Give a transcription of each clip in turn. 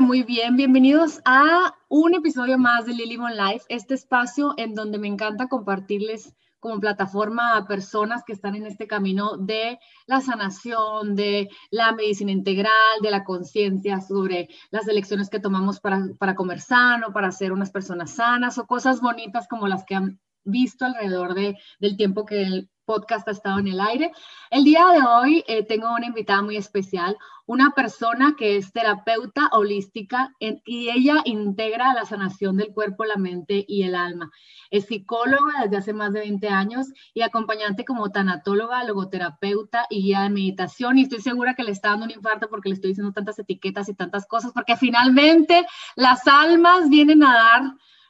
muy bien. Bienvenidos a un episodio más de Lily Life, este espacio en donde me encanta compartirles como plataforma a personas que están en este camino de la sanación, de la medicina integral, de la conciencia sobre las elecciones que tomamos para, para comer sano, para ser unas personas sanas o cosas bonitas como las que han visto alrededor de, del tiempo que podcast ha estado en el aire. El día de hoy eh, tengo una invitada muy especial, una persona que es terapeuta holística y ella integra la sanación del cuerpo, la mente y el alma. Es psicóloga desde hace más de 20 años y acompañante como tanatóloga, logoterapeuta y guía de meditación. Y estoy segura que le está dando un infarto porque le estoy diciendo tantas etiquetas y tantas cosas, porque finalmente las almas vienen a dar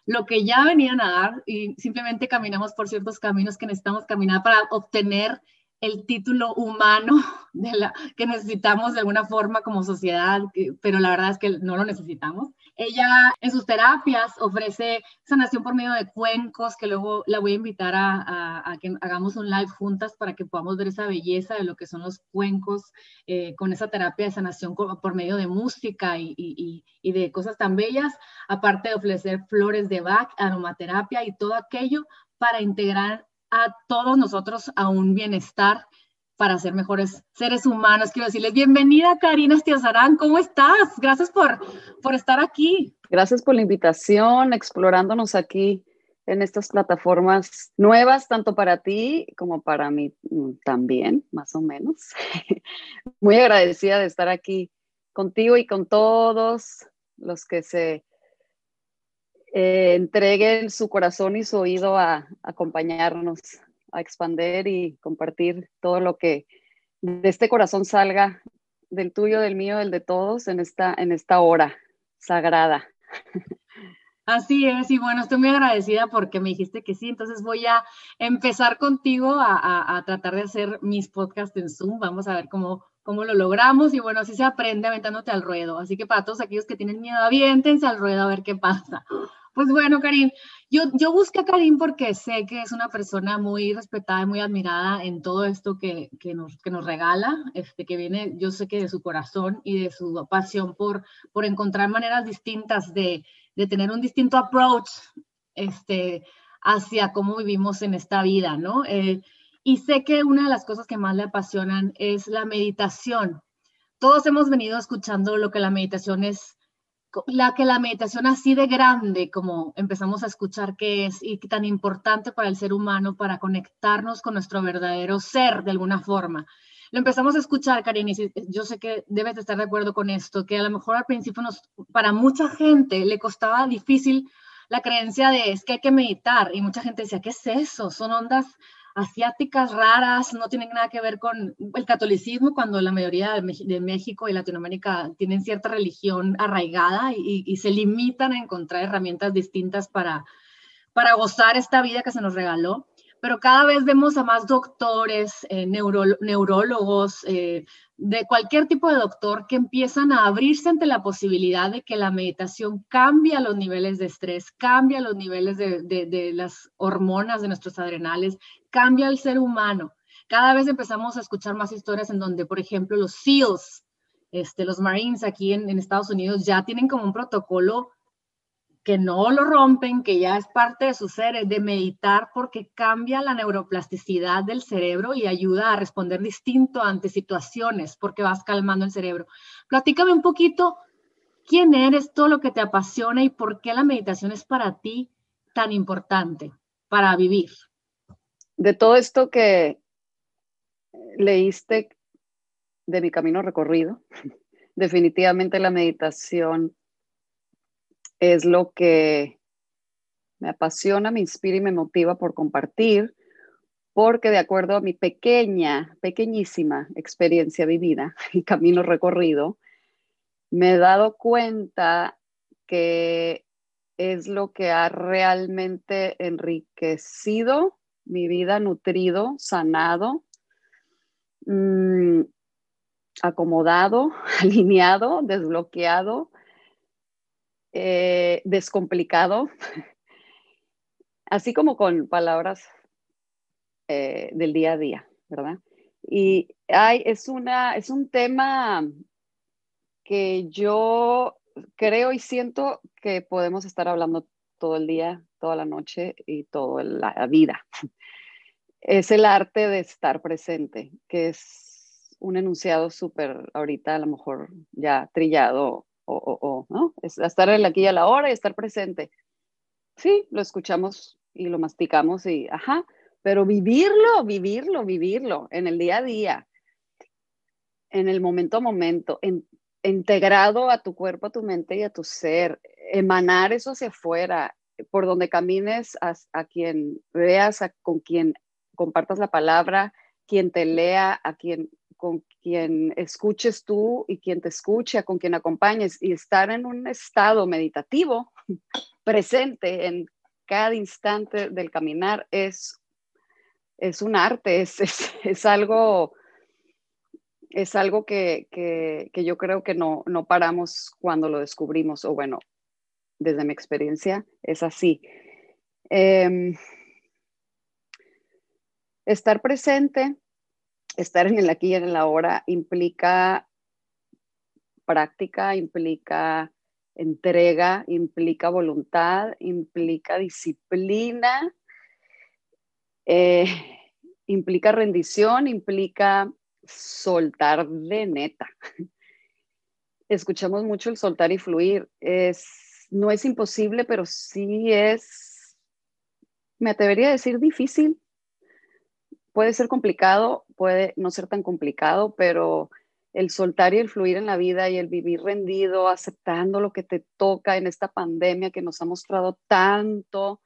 lo que ya venían a dar y simplemente caminamos por ciertos caminos que necesitamos caminar para obtener el título humano de la, que necesitamos de alguna forma como sociedad, pero la verdad es que no lo necesitamos. Ella en sus terapias ofrece sanación por medio de cuencos, que luego la voy a invitar a, que hagamos un live juntas para que podamos ver esa belleza de lo que son los cuencos eh, con esa terapia de sanación por medio de música y, y de cosas tan bellas, aparte de ofrecer flores de Bach, aromaterapia y todo aquello para integrar a todos nosotros a un bienestar para ser mejores seres humanos. Quiero decirles, bienvenida Karina Estiazarán, ¿cómo estás? Gracias por, por estar aquí. Gracias por la invitación, explorándonos aquí en estas plataformas nuevas, tanto para ti como para mí mm, también, más o menos. Muy agradecida de estar aquí contigo y con todos los que se eh, entreguen su corazón y su oído a, acompañarnos, a expander y compartir todo lo que de este corazón salga, del tuyo, del mío, del de todos, en esta, en esta hora sagrada. Así es, y bueno, estoy muy agradecida porque me dijiste que sí, entonces voy a empezar contigo a, a, tratar de hacer mis podcasts en Zoom, vamos a ver cómo, cómo lo logramos y bueno, así se aprende aventándote al ruedo, así que para todos aquellos que tienen miedo, aviéntense al ruedo a ver qué pasa. Pues bueno, Karim, yo, yo busqué a Karim porque sé que es una persona muy respetada y muy admirada en todo esto que, que, nos, que nos regala, este, que viene, yo sé que de su corazón y de su pasión por, por encontrar maneras distintas de, de tener un distinto approach este, hacia cómo vivimos en esta vida, ¿no? Eh, y sé que una de las cosas que más le apasionan es la meditación. Todos hemos venido escuchando lo que la meditación es la que la meditación así de grande como empezamos a escuchar que es y tan importante para el ser humano para conectarnos con nuestro verdadero ser de alguna forma. Lo empezamos a escuchar, Karin, y yo sé que debes de estar de acuerdo con esto, que a lo mejor al principio para mucha gente le costaba difícil la creencia de es que hay que meditar y mucha gente decía, ¿qué es eso? Son ondas asiáticas raras, no tienen nada que ver con el catolicismo, cuando la mayoría de, México y Latinoamérica tienen cierta religión arraigada y, se limitan a encontrar herramientas distintas para, para gozar esta vida que se nos regaló. Pero cada vez vemos a más doctores, eh, neurólogos, eh, de cualquier tipo de doctor que empiezan a abrirse ante la posibilidad de que la meditación cambia los niveles de estrés, cambia los niveles de, las hormonas de nuestros adrenales, cambia el ser humano. Cada vez empezamos a escuchar más historias en donde, por ejemplo, los SEALs, este, los Marines aquí en, Estados Unidos ya tienen como un protocolo que no lo rompen, que ya es parte de su ser, de meditar porque cambia la neuroplasticidad del cerebro y ayuda a responder distinto ante situaciones porque vas calmando el cerebro. Platícame un poquito quién eres, todo lo que te apasiona y por qué la meditación es para ti tan importante para vivir de todo esto que leíste de mi camino recorrido, definitivamente la meditación es lo que me apasiona, me inspira y me motiva por compartir, porque de acuerdo a mi pequeña, pequeñísima experiencia vivida y camino recorrido, me he dado cuenta que es lo que ha realmente enriquecido mi vida nutrido, sanado, mm, acomodado, alineado, desbloqueado, eh, descomplicado, así como con palabras eh, del día a día, ¿verdad? Y es, una, es un tema que yo creo y siento que podemos estar hablando todo el día, toda la noche y toda la vida. Es el arte de estar presente, que es un enunciado súper ahorita a lo mejor ya trillado o, estar aquí a la hora y estar presente. Sí, lo escuchamos y lo masticamos y, ajá, pero vivirlo, vivirlo, vivirlo en el día a día, en el momento a momento, en, integrado a tu cuerpo, a tu mente y a tu ser, emanar eso hacia afuera, por donde camines, a, quien veas, con quien compartas la palabra, quien te lea, a quien con quien escuches tú y quien te escuche, con quien acompañes y estar en un estado meditativo presente en cada instante del caminar es, es un arte, es, es algo es algo que, yo creo que no, paramos cuando lo descubrimos, o bueno, desde mi experiencia es así. Em, estar presente, estar en el aquí y en el ahora implica práctica, implica entrega, implica voluntad, implica disciplina, eh, implica rendición, implica soltar de neta. Escuchamos mucho el soltar y fluir. No es imposible, pero sí es, me atrevería a decir difícil. Puede ser complicado, puede no ser tan complicado, pero el soltar y el fluir en la vida y el vivir rendido, aceptando lo que te toca en esta pandemia que nos ha mostrado tanto,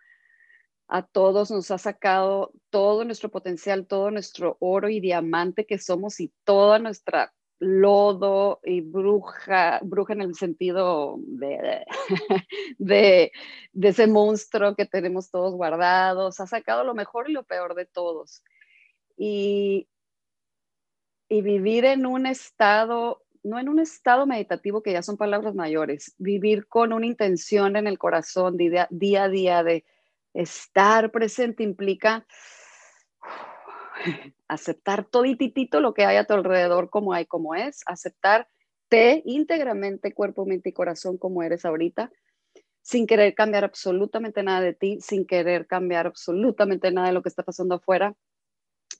a todos nos ha sacado todo nuestro potencial, todo nuestro oro y diamante que somos y toda nuestra lodo y bruja, bruja en el sentido de, de, ese monstruo que tenemos todos guardados, ha sacado lo mejor y lo peor de todos. Y, y vivir en un estado, no en un estado meditativo que ya son palabras mayores, vivir con una intención en el corazón día, día a día de Estar presente implica aceptar todititito lo que hay a tu alrededor como hay, como es, aceptarte íntegramente, cuerpo, mente y corazón como eres ahorita, sin querer cambiar absolutamente nada de ti, sin querer cambiar absolutamente nada de lo que está pasando afuera,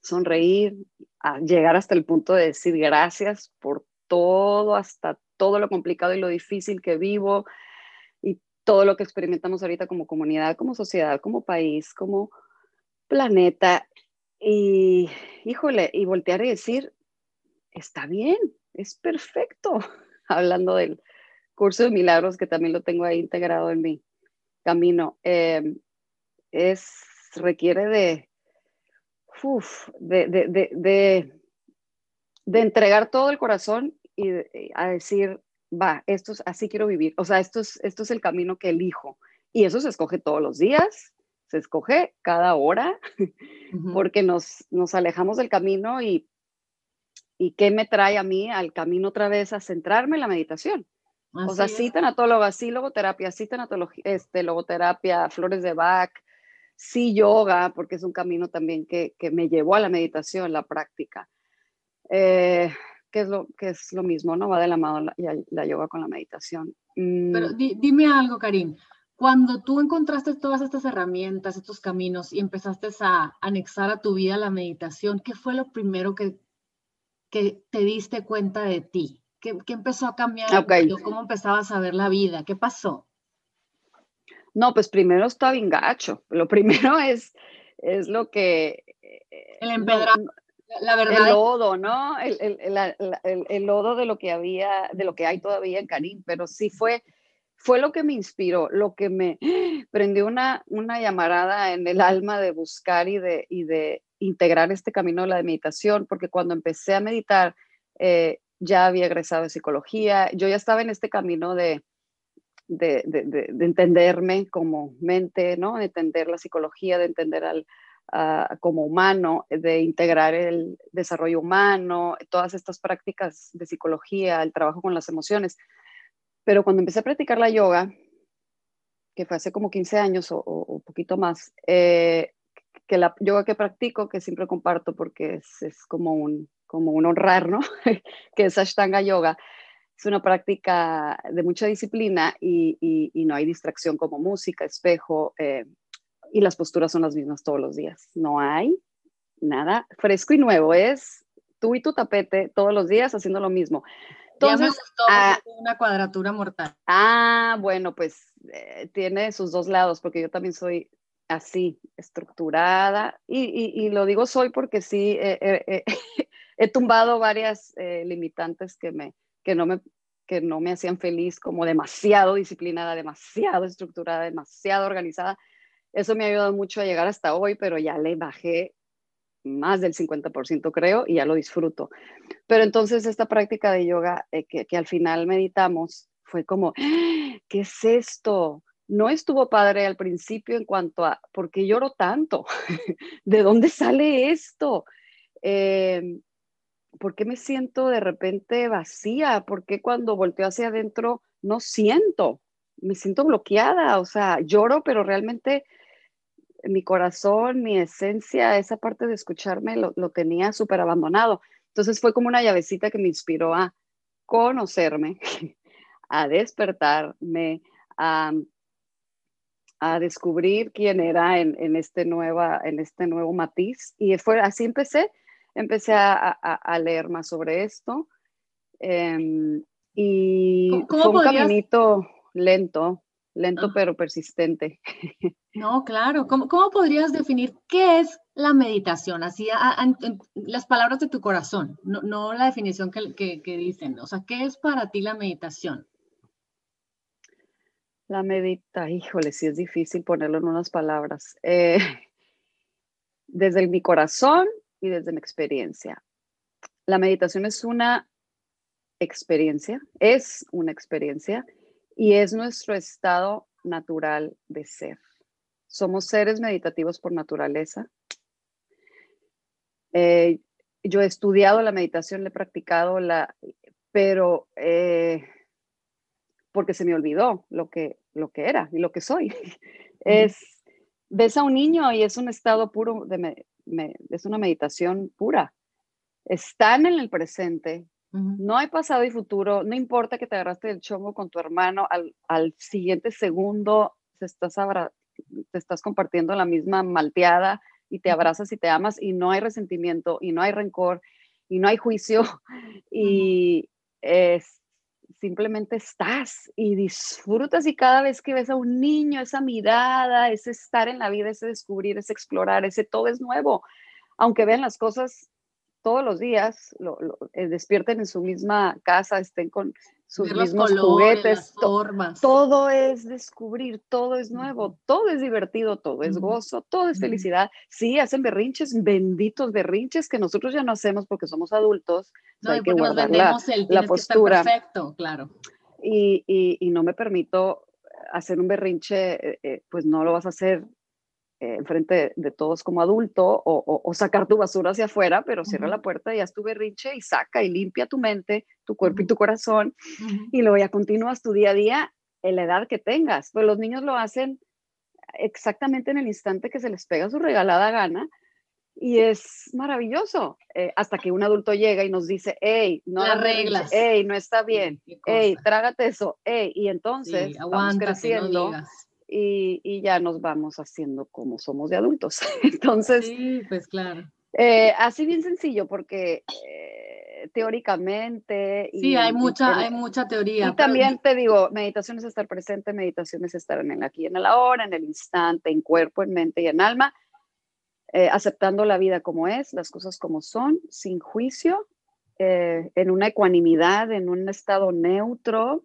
sonreír, llegar hasta el punto de decir gracias por todo, hasta todo lo complicado y lo difícil que vivo, todo lo que experimentamos ahorita como comunidad, como sociedad, como país, como planeta. Y, híjole, y voltear y decir, está bien, es perfecto. Hablando del curso de milagros, que también lo tengo ahí integrado en mi camino, em, es, requiere de, de, de, de, de, entregar todo el corazón y a decir, va, esto es, así quiero vivir, o sea, esto es, esto es el camino que elijo. Y eso se escoge todos los días, se escoge cada hora, porque nos, nos alejamos del camino y, y ¿qué me trae a mí al camino otra vez a centrarme en la meditación? o sea, sí tanatóloga, sí logoterapia, sí tanatología, este, logoterapia, flores de Bach, sí yoga, porque es un camino también que, que me llevó a la meditación, la práctica. Eh, que es lo, que es lo mismo, ¿no? Va de la mano la, yoga con la meditación. Pero mm. dime algo, Karim. Cuando tú encontraste todas estas herramientas, estos caminos y empezaste a anexar a tu vida la meditación, ¿qué fue lo primero que, que te diste cuenta de ti? ¿Qué, qué empezó a cambiar? ¿Cómo empezabas a ver la vida? ¿Qué pasó? No, pues primero está bien gacho. Lo primero es, es lo que... El empedrado. La verdad. El lodo, ¿no? El, el, el, lodo de lo que había, de lo que hay todavía en Karim, pero sí fue, fue lo que me inspiró, lo que me prendió una, una llamarada en el alma de buscar y de, y de integrar este camino de la meditación, porque cuando empecé a meditar, eh, ya había egresado de psicología, yo ya estaba en este camino de, de, de, de, entenderme como mente, ¿no? De entender la psicología, de entender al, como humano, de integrar el desarrollo humano, todas estas prácticas de psicología, el trabajo con las emociones. Pero cuando empecé a practicar la yoga, que fue hace como 15 años o, un poquito más, eh, que la yoga que practico, que siempre comparto porque es, es, como, un, como un honrar, ¿no? que es Ashtanga Yoga, es una práctica de mucha disciplina y, no hay distracción como música, espejo, eh, y las posturas son las mismas todos los días. No hay nada fresco y nuevo, es tú y tu tapete todos los días haciendo lo mismo. Entonces, ah, una cuadratura mortal. Ah, bueno, pues eh, tiene sus dos lados, porque yo también soy así, estructurada, y, lo digo soy porque sí, he tumbado varias eh, limitantes que, me, que, no me, que no me hacían feliz, como demasiado disciplinada, demasiado estructurada, demasiado organizada. Eso me ha ayudado mucho a llegar hasta hoy, pero ya le bajé más del 50% creo y ya lo disfruto. Pero entonces esta práctica de yoga eh, que, que, al final meditamos fue como, ¡Ah! ¿qué es esto? No estuvo padre al principio en cuanto a, ¿por qué lloro tanto? ¿De dónde sale esto? Eh, ¿Por qué me siento de repente vacía? ¿Por qué cuando volteo hacia adentro no siento? Me siento bloqueada, o sea, lloro, pero realmente mi corazón, mi esencia, esa parte de escucharme lo, tenía súper abandonado. Entonces fue como una llavecita que me inspiró a conocerme, a despertarme, a, descubrir quién era en, este nueva, en este nuevo matiz. Y fue así empecé, empecé a, leer más sobre esto. Em, y fue un caminito lento, lento ah. pero persistente. No, claro. ¿Cómo, ¿Cómo, podrías definir qué es la meditación? Así, las palabras de tu corazón, no, no la definición que, que, dicen. O sea, ¿qué es para ti la meditación? La medita, híjole, sí es difícil ponerlo en unas palabras. Eh, desde mi corazón y desde mi experiencia. La meditación es una experiencia, es una experiencia y es nuestro estado natural de ser. Somos seres meditativos por naturaleza. Eh, yo he estudiado la meditación, le he practicado, la, pero eh, porque se me olvidó lo que, lo que era y lo que soy. Es, ves a un niño y es un estado puro, de, es una meditación pura. Están en el presente, no hay pasado y futuro, no importa que te agarraste del chongo con tu hermano, al, siguiente segundo te estás, te estás compartiendo la misma malteada y te abrazas y te amas y no hay resentimiento y no hay rencor y no hay juicio y es, simplemente estás y disfrutas y cada vez que ves a un niño, esa mirada, ese estar en la vida, ese descubrir, ese explorar, ese todo es nuevo. Aunque vean las cosas todos los días lo, eh, despierten en su misma casa, estén con sus mismos juguetes. todo es descubrir, todo es nuevo, todo es divertido, todo es gozo, todo es felicidad. Sí, hacen berrinches, benditos berrinches que nosotros ya no hacemos porque somos adultos. No, hay que guardar la, la postura. perfecto, claro. Y, y, no me permito hacer un berrinche, eh, eh, pues no lo vas a hacer eh, enfrente de, todos como adulto o, sacar tu basura hacia afuera, pero cierra la puerta y haz tu berrinche y saca y limpia tu mente, tu cuerpo y tu corazón y luego ya continúas tu día a día en la edad que tengas. Pues los niños lo hacen exactamente en el instante que se les pega su regalada gana y es maravilloso eh, hasta que un adulto llega y nos dice, hey, no las reglas, hey, no está bien, hey, trágate eso, hey, y entonces vamos creciendo y, ya nos vamos haciendo como somos de adultos. Entonces, sí, pues claro. Eh, así bien sencillo, porque eh, teóricamente... Sí, hay, mucha, hay mucha teoría. Y también te digo, meditación es estar presente, meditación es estar en el aquí, en el ahora, en el instante, en cuerpo, en mente y en alma, eh, aceptando la vida como es, las cosas como son, sin juicio, en una ecuanimidad, en un estado neutro.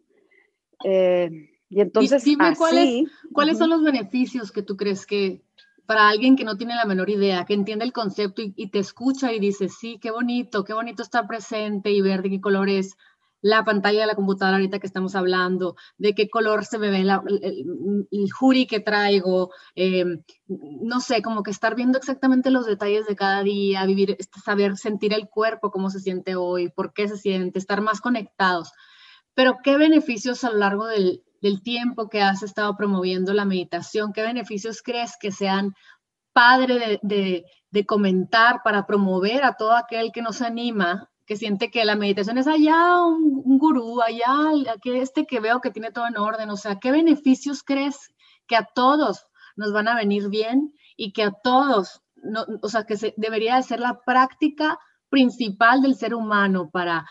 Y entonces, dime cuáles, cuáles son los beneficios que tú crees que para alguien que no tiene la menor idea, que entiende el concepto y, te escucha y dice, sí, qué bonito, qué bonito estar presente y ver de qué color es la pantalla de la computadora ahorita que estamos hablando, de qué color se me ve el, el, jury que traigo, em, no sé, como que estar viendo exactamente los detalles de cada día, vivir, este, saber sentir el cuerpo, cómo se siente hoy, por qué se siente, estar más conectados. Pero qué beneficios a lo largo del, del tiempo que has estado promoviendo la meditación, ¿qué beneficios crees que sean padre de, comentar para promover a todo aquel que no se anima, que siente que la meditación es allá un, gurú, allá que este que veo que tiene todo en orden, o sea, ¿qué beneficios crees que a todos nos van a venir bien y que a todos, no, o sea, que se, debería de ser la práctica principal del ser humano para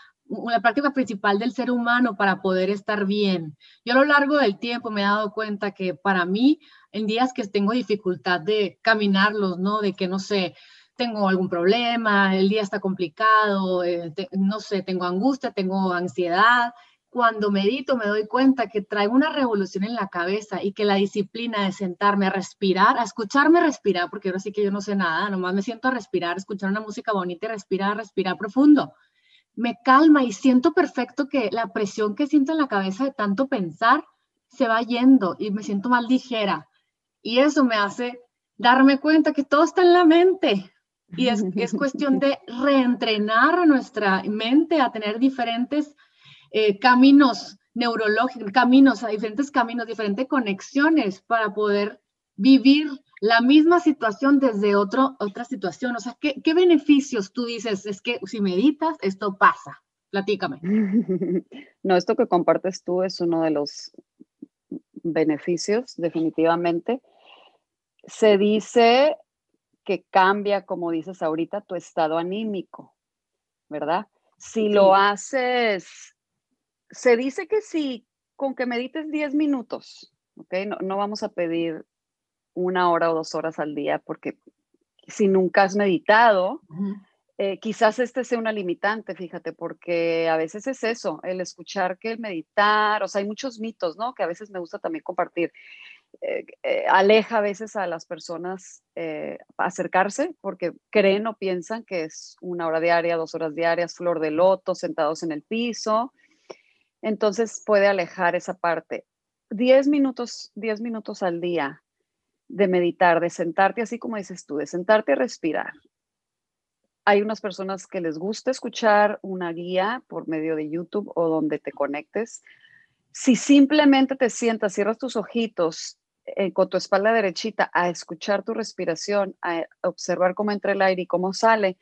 la práctica principal del ser humano para poder estar bien. Yo a lo largo del tiempo me he dado cuenta que para mí, en días que tengo dificultad de caminarlos, ¿no? De que, no sé, tengo algún problema, el día está complicado, eh, no sé, tengo angustia, tengo ansiedad. Cuando medito me doy cuenta que traigo una revolución en la cabeza y que la disciplina de sentarme a respirar, a escucharme respirar, porque ahora sí que yo no sé nada, nomás me siento a respirar, escuchar una música bonita y respirar, respirar profundo me calma y siento perfecto que la presión que siento en la cabeza de tanto pensar se va yendo y me siento más ligera. Y eso me hace darme cuenta que todo está en la mente. Y es, es cuestión de reentrenar a nuestra mente a tener diferentes eh, caminos neurológicos, caminos, a diferentes caminos, diferentes conexiones para poder vivir la misma situación desde otro, otra situación. O sea, ¿qué, ¿qué, beneficios tú dices? Es que si meditas, esto pasa. Platícame. No, esto que compartes tú es uno de los beneficios, definitivamente. Se dice que cambia, como dices ahorita, tu estado anímico, ¿verdad? Si lo haces, se dice que si con que medites 10 minutos, ¿ok? No, no vamos a pedir una hora o dos horas al día, porque si nunca has meditado, eh, quizás este sea una limitante, fíjate, porque a veces es eso, el escuchar que el meditar, o sea, hay muchos mitos, ¿no? Que a veces me gusta también compartir. Eh, eh, aleja a veces a las personas acercarse porque creen o piensan que es una hora diaria, dos horas diarias, flor de loto, sentados en el piso. Entonces puede alejar esa parte. Diez minutos, diez minutos al día de meditar, de sentarte así como dices tú, de sentarte a respirar. Hay unas personas que les gusta escuchar una guía por medio de YouTube o donde te conectes. Si simplemente te sientas, cierras tus ojitos eh, con tu espalda derechita a escuchar tu respiración, a observar cómo entra el aire y cómo sale,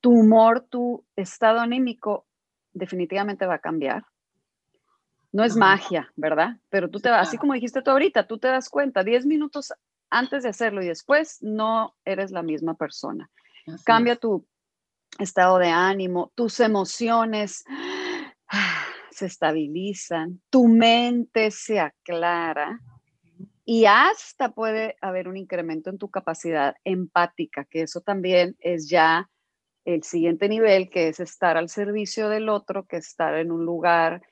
tu humor, tu estado anímico definitivamente va a cambiar. No es magia, ¿verdad? Pero tú te vas, así como dijiste tú ahorita, tú te das cuenta, 10 minutos antes de hacerlo y después no eres la misma persona. Cambia tu estado de ánimo, tus emociones se estabilizan, tu mente se aclara y hasta puede haber un incremento en tu capacidad empática, que eso también es ya el siguiente nivel, que es estar al servicio del otro, que estar en un lugar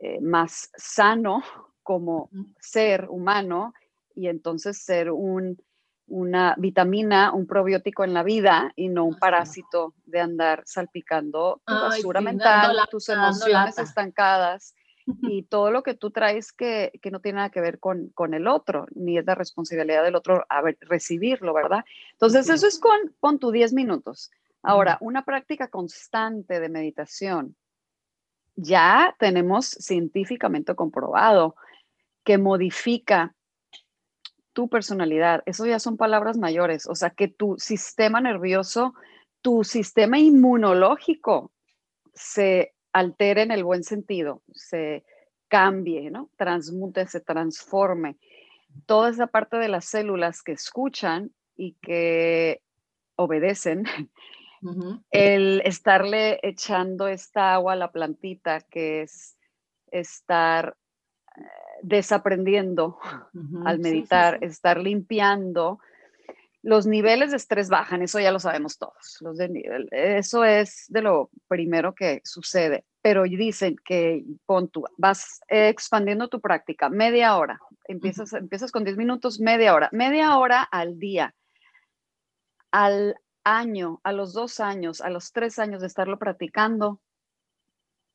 eh, más sano como ser humano y entonces ser un, una vitamina, un probiótico en la vida y no un parásito de andar salpicando tu basura mental, tus emociones estancadas y todo lo que tú traes que, que no tiene nada que ver con, con, el otro, ni es la responsabilidad del otro a recibirlo, ¿verdad? Entonces, eso es con, con tu 10 minutos. Ahora, una práctica constante de meditación. Ya tenemos científicamente comprobado que modifica tu personalidad. Eso ya son palabras mayores. O sea, que tu sistema nervioso, tu sistema inmunológico se altere en el buen sentido, se cambie, ¿no? Transmute, se transforme. Toda esa parte de las células que escuchan y que obedecen, el estarle echando esta agua a la plantita, que es estar desaprendiendo al meditar, estar limpiando. Los niveles de estrés bajan, eso ya lo sabemos todos. Los de, eso es de lo primero que sucede. Pero dicen que pon tú, vas expandiendo tu práctica, media hora, empiezas, empiezas con 10 minutos, media hora, media hora al día. Al año, a los dos años, a los tres años de estarlo practicando,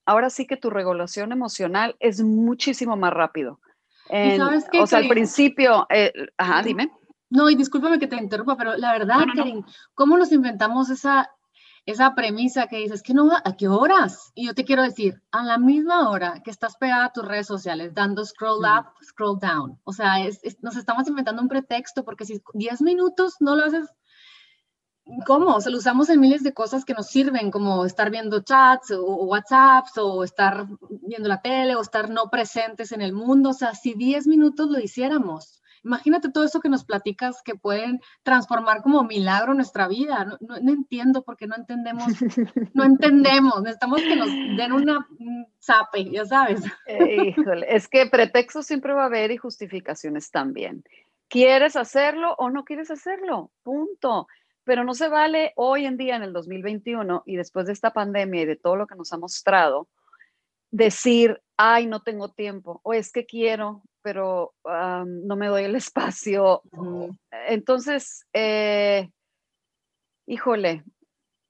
ahora sí que tu regulación emocional es muchísimo más rápido. ¿Sabes qué, o sea, al principio, eh, ajá, dime. No, y discúlpame que te interrumpa, pero la verdad, ¿cómo nos inventamos esa, esa premisa que dices que no, ¿a qué horas? Y yo te quiero decir, a la misma hora que estás pegada a tus redes sociales, dando scroll up, scroll down. O sea, nos estamos inventando un pretexto porque si 10 minutos no lo haces ¿cómo? O sea, lo usamos en miles de cosas que nos sirven, como estar viendo chats o, WhatsApps o estar viendo la tele o estar no presentes en el mundo. O sea, si 10 minutos lo hiciéramos, imagínate todo eso que nos platicas que pueden transformar como milagro nuestra vida. No, no, entiendo porque no entendemos, no entendemos. Necesitamos que nos den una zape, ya sabes. Híjole, es que pretextos siempre va a haber y justificaciones también. ¿Quieres hacerlo o no quieres hacerlo? Punto. Pero no se vale hoy en día, en el 2021, y después de esta pandemia y de todo lo que nos ha mostrado, decir, ay, no tengo tiempo, o es que quiero, pero no me doy el espacio. Entonces, eh, híjole,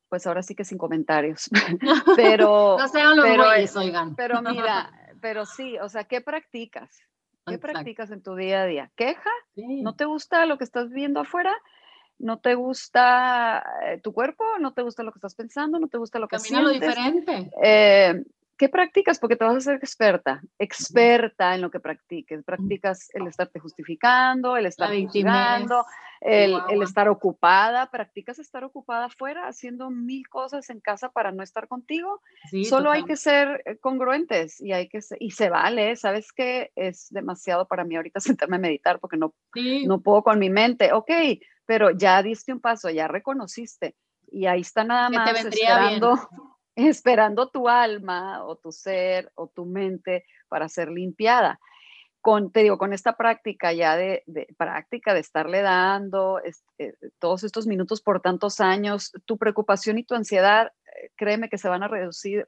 pues ahora sí que sin comentarios. pero, no sean los pero, oigan. Pero mira, pero sí, o sea, ¿qué practicas? ¿Qué practicas en tu día a día? ¿Queja? ¿No te gusta lo que estás viendo afuera? ¿No te gusta eh, tu cuerpo? ¿No te gusta lo que estás pensando? ¿No te gusta lo que Camina sientes? lo diferente. Eh, ¿Qué practicas? Porque te vas a hacer experta, experta en lo que practiques. Practicas el estarte justificando, el estar juzgando, el, el, estar ocupada. ¿Practicas estar ocupada afuera haciendo mil cosas en casa para no estar contigo? Solo hay que ser eh, congruentes y hay que y se vale. ¿Sabes qué? Es demasiado para mí ahorita sentarme a meditar porque no, no puedo con mi mente. Ok, pero ya diste un paso, ya reconociste y ahí está nada más esperando esperando tu alma o tu ser o tu mente para ser limpiada. Con, te digo, con esta práctica ya de, práctica de estarle dando este, todos estos minutos por tantos años, tu preocupación y tu ansiedad, eh, créeme que se van a reducir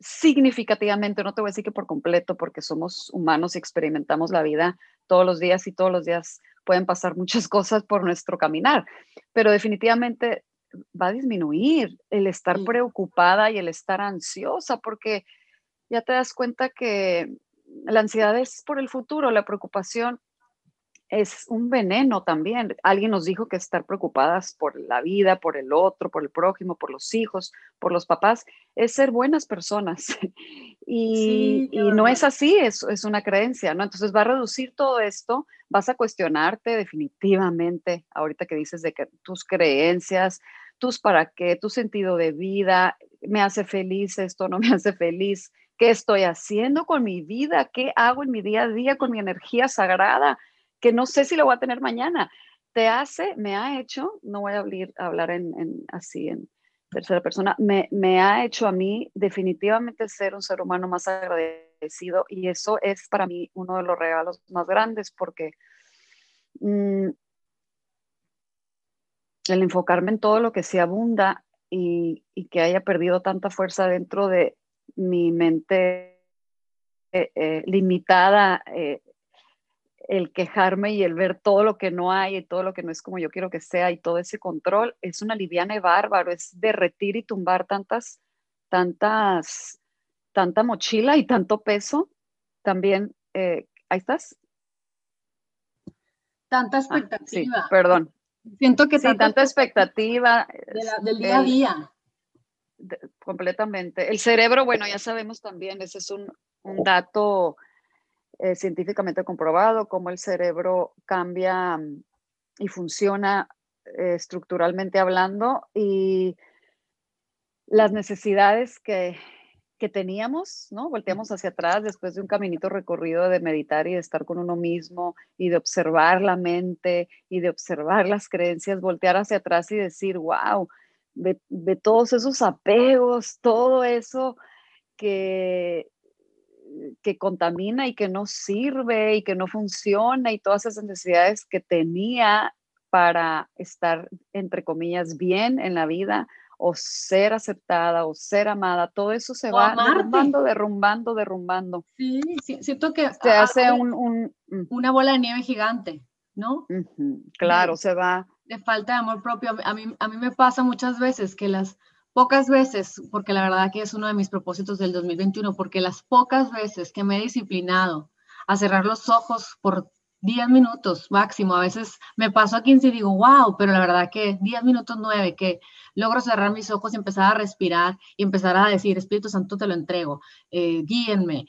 significativamente, no te voy a decir que por completo, porque somos humanos y experimentamos la vida todos los días y todos los días pueden pasar muchas cosas por nuestro caminar, pero definitivamente va a disminuir el estar preocupada y el estar ansiosa, porque ya te das cuenta que la ansiedad es por el futuro, la preocupación es un veneno también. Alguien nos dijo que estar preocupadas por la vida, por el otro, por el prójimo, por los hijos, por los papás, es ser buenas personas. y, no es así, es, es, una creencia, ¿no? Entonces va a reducir todo esto, vas a cuestionarte definitivamente, ahorita que dices de que tus creencias, tus para qué, tu sentido de vida, me hace feliz esto, no me hace feliz, qué estoy haciendo con mi vida, qué hago en mi día a día con mi energía sagrada, que no sé si lo voy a tener mañana. Te hace, me ha hecho, no voy a hablar, en, así en tercera persona, me, me, ha hecho a mí definitivamente ser un ser humano más agradecido y eso es para mí uno de los regalos más grandes porque mm, el enfocarme en todo lo que se abunda y, que haya perdido tanta fuerza dentro de mi mente eh, eh, limitada, eh, el quejarme y el ver todo lo que no hay y todo lo que no es como yo quiero que sea y todo ese control es una liviana y bárbaro, es derretir y tumbar tantas, tantas, tanta mochila y tanto peso. También, ahí estás. Tanta ah, expectativa. perdón, Siento que sí, tanta expectativa. del día a día. completamente. El cerebro, bueno, ya sabemos también, ese es un, un dato eh, científicamente comprobado, cómo el cerebro cambia mm, y funciona eh, estructuralmente hablando y las necesidades que, que teníamos, ¿no? Volteamos hacia atrás después de un caminito recorrido de meditar y de estar con uno mismo y de observar la mente y de observar las creencias, voltear hacia atrás y decir, wow, de, todos esos apegos, todo eso que, que contamina y que no sirve y que no funciona y todas esas necesidades que tenía para estar, entre comillas, bien en la vida, o ser aceptada o ser amada, todo eso se va derrumbando, derrumbando, derrumbando. Sí, siento que se hace un, mm. una bola de nieve gigante, ¿no? claro, se va. De falta de amor propio. A mí, a mí me pasa muchas veces que las pocas veces, porque la verdad que es uno de mis propósitos del 2021, porque las pocas veces que me he disciplinado a cerrar los ojos por 10 minutos máximo. A veces me paso a 15 y digo, wow, pero la verdad que 10 minutos 9, que logro cerrar mis ojos y empezar a respirar y empezar a decir, Espíritu Santo, te lo entrego, eh, guíenme,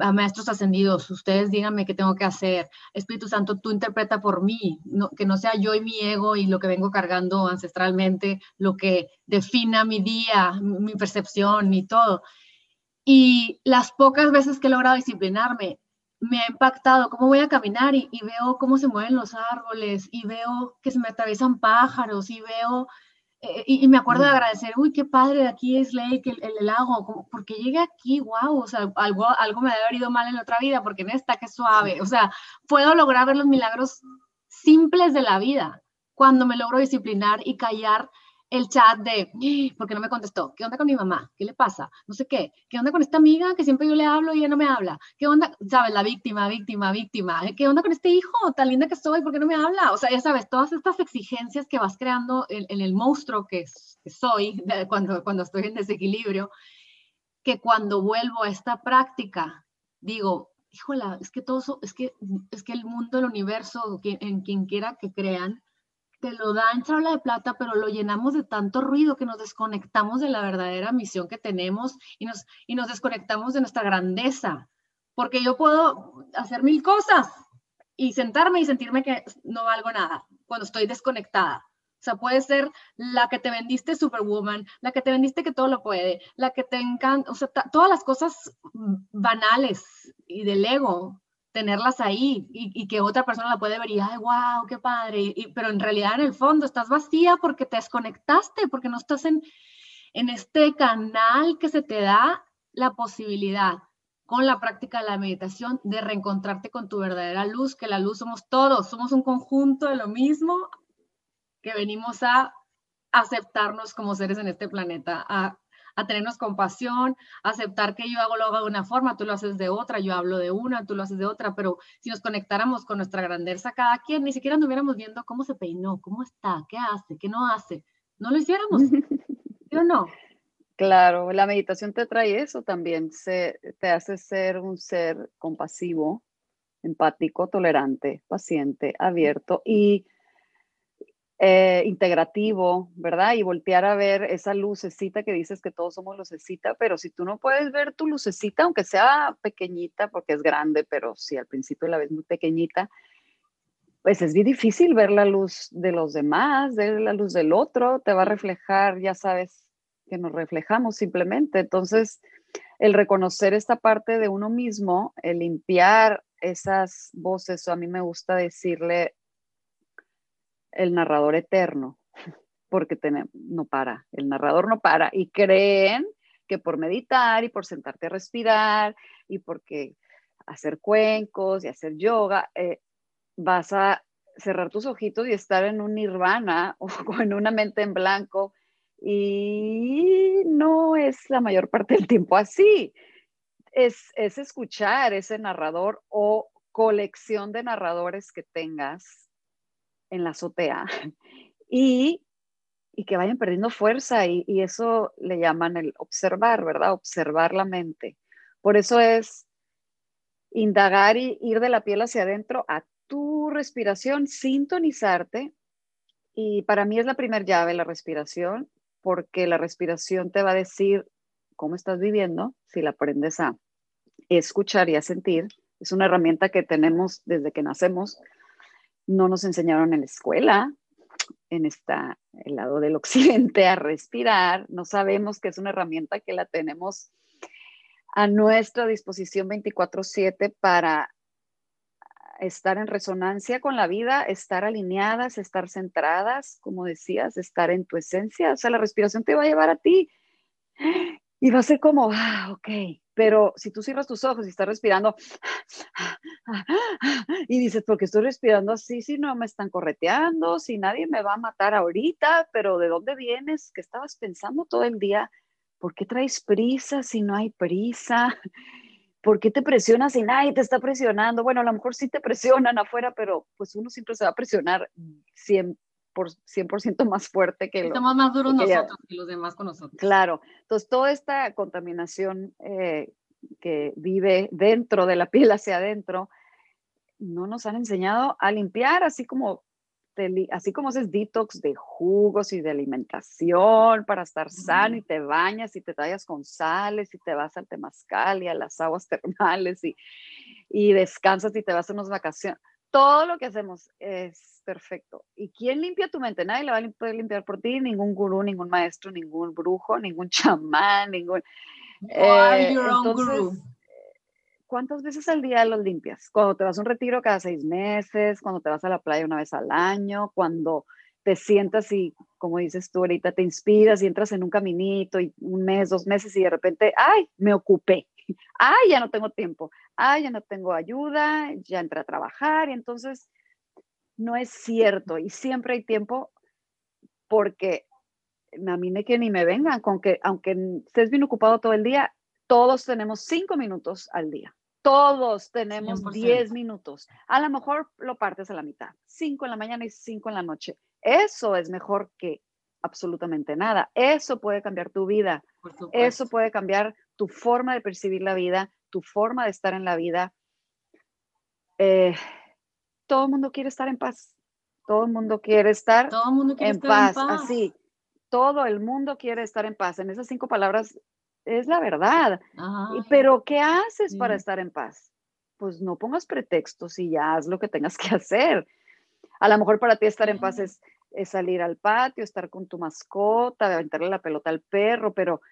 a, maestros ascendidos, ustedes díganme qué tengo que hacer. Espíritu Santo, tú interpreta por mí, que no sea yo y mi ego y lo que vengo cargando ancestralmente, lo que defina mi día, mi percepción, y todo. Y las pocas veces que he logrado disciplinarme, me ha impactado cómo voy a caminar y, veo cómo se mueven los árboles y veo que se me atraviesan pájaros y veo, eh, y, me acuerdo de agradecer, uy, qué padre, aquí es Lake, el, el, lago, porque llegué aquí, wow, o sea, algo, algo me debe haber ido mal en la otra vida, porque en esta que suave, o sea, puedo lograr ver los milagros simples de la vida cuando me logro disciplinar y callar el chat de, ¿por qué no me contestó? ¿Qué onda con mi mamá? ¿Qué le pasa? No sé qué. ¿Qué onda con esta amiga que siempre yo le hablo y ella no me habla? ¿Qué onda? ¿Sabes? La víctima, víctima, víctima. ¿Qué onda con este hijo tan linda que soy? ¿Por qué no me habla? O sea, ya sabes, todas estas exigencias que vas creando en, el monstruo que, soy cuando, cuando estoy en desequilibrio, que cuando vuelvo a esta práctica, digo, híjola, es que todo, es que, es que el mundo, el universo, en quien quiera que crean, te lo da en charla de plata, pero lo llenamos de tanto ruido que nos desconectamos de la verdadera misión que tenemos y nos, y nos desconectamos de nuestra grandeza. Porque yo puedo hacer mil cosas y sentarme y sentirme que no valgo nada cuando estoy desconectada. O sea, puede ser la que te vendiste Superwoman, la que te vendiste que todo lo puede, la que te encanta, o sea, todas las cosas banales y del ego tenerlas ahí y, que otra persona la puede ver y, ay, wow, qué padre, pero en realidad en el fondo estás vacía porque te desconectaste, porque no estás en, en este canal que se te da la posibilidad con la práctica de la meditación de reencontrarte con tu verdadera luz, que la luz somos todos, somos un conjunto de lo mismo que venimos a aceptarnos como seres en este planeta, a a tenernos compasión, aceptar que yo hago lo hago de una forma, tú lo haces de otra, yo hablo de una, tú lo haces de otra, pero si nos conectáramos con nuestra grandeza cada quien, ni siquiera anduviéramos viendo cómo se peinó, cómo está, qué hace, qué no hace, no lo hiciéramos, ¿sí o no? Claro, la meditación te trae eso también, se, te hace ser un ser compasivo, empático, tolerante, paciente, abierto y eh, integrativo, ¿verdad? Y voltear a ver esa lucecita que dices que todos somos lucecita, pero si tú no puedes ver tu lucecita, aunque sea pequeñita, porque es grande, pero si al principio la ves muy pequeñita, pues es bien difícil ver la luz de los demás, ver la luz del otro, te va a reflejar, ya sabes que nos reflejamos simplemente. Entonces, el reconocer esta parte de uno mismo, el limpiar esas voces, o a mí me gusta decirle el narrador eterno, porque no para, el narrador no para. Y creen que por meditar y por sentarte a respirar y porque hacer cuencos y hacer yoga, eh, vas a cerrar tus ojitos y estar en un nirvana o en una mente en blanco. Y no es la mayor parte del tiempo así. Es, es escuchar ese narrador o colección de narradores que tengas en la azotea y, y que vayan perdiendo fuerza y, y, eso le llaman el observar, ¿verdad? Observar la mente. Por eso es indagar y ir de la piel hacia adentro a tu respiración, sintonizarte. Y para mí es la primera llave la respiración, porque la respiración te va a decir cómo estás viviendo, si la aprendes a escuchar y a sentir. Es una herramienta que tenemos desde que nacemos no nos enseñaron en la escuela, en esta, el lado del occidente, a respirar. No sabemos que es una herramienta que la tenemos a nuestra disposición 24/7 para estar en resonancia con la vida, estar alineadas, estar centradas, como decías, estar en tu esencia. O sea, la respiración te va a llevar a ti y va a ser como, ah, ok, pero si tú cierras tus ojos y estás respirando y dices, ¿por qué estoy respirando así si no me están correteando, si nadie me va a matar ahorita, pero ¿de dónde vienes? ¿Qué estabas pensando todo el día? ¿Por qué traes prisa si no hay prisa? ¿Por qué te presionas si nadie te está presionando? Bueno, a lo mejor sí te presionan afuera, pero pues uno siempre se va a presionar 100 por 100% más fuerte que lo, Estamos más duros nosotros que los demás con nosotros. Claro, entonces toda esta contaminación eh, que vive dentro de la piel hacia adentro no nos han enseñado a limpiar, así como, así como haces detox de jugos y de alimentación para estar sano y te bañas y te tallas con sales y te vas al temazcal y a las aguas termales y, y descansas y te vas a unas vacaciones. Todo lo que hacemos es perfecto. ¿Y quién limpia tu mente? Nadie le va a poder limpiar por ti, ningún gurú, ningún maestro, ningún brujo, ningún chamán, ningún... Eh, your own guru. ¿cuántas veces al día los limpias? Cuando te vas a un retiro cada seis meses, cuando te vas a la playa una vez al año, cuando te sientas y, como dices tú ahorita, te inspiras y entras en un caminito y un mes, dos meses y de repente, ay, me ocupé, ay, ya no tengo tiempo, ay, ya no tengo ayuda, ya entré a trabajar y entonces no es cierto y siempre hay tiempo porque a mí me que ni me vengan con que aunque estés bien ocupado todo el día, todos tenemos cinco minutos al día. Todos tenemos diez minutos. A lo mejor lo partes a la mitad, cinco en la mañana y cinco en la noche. Eso es mejor que absolutamente nada. Eso puede cambiar tu vida. Eso puede cambiar tu forma de percibir la vida, tu forma de estar en la vida. Eh, todo el mundo quiere estar en paz. Todo el mundo quiere estar, en, paz. Así, todo el mundo quiere estar en paz. En esas cinco palabras es la verdad. Pero ¿qué haces para estar en paz? Pues no pongas pretextos y ya haz lo que tengas que hacer. A lo mejor para ti estar en paz es, salir al patio, estar con tu mascota, aventarle la pelota al perro, pero,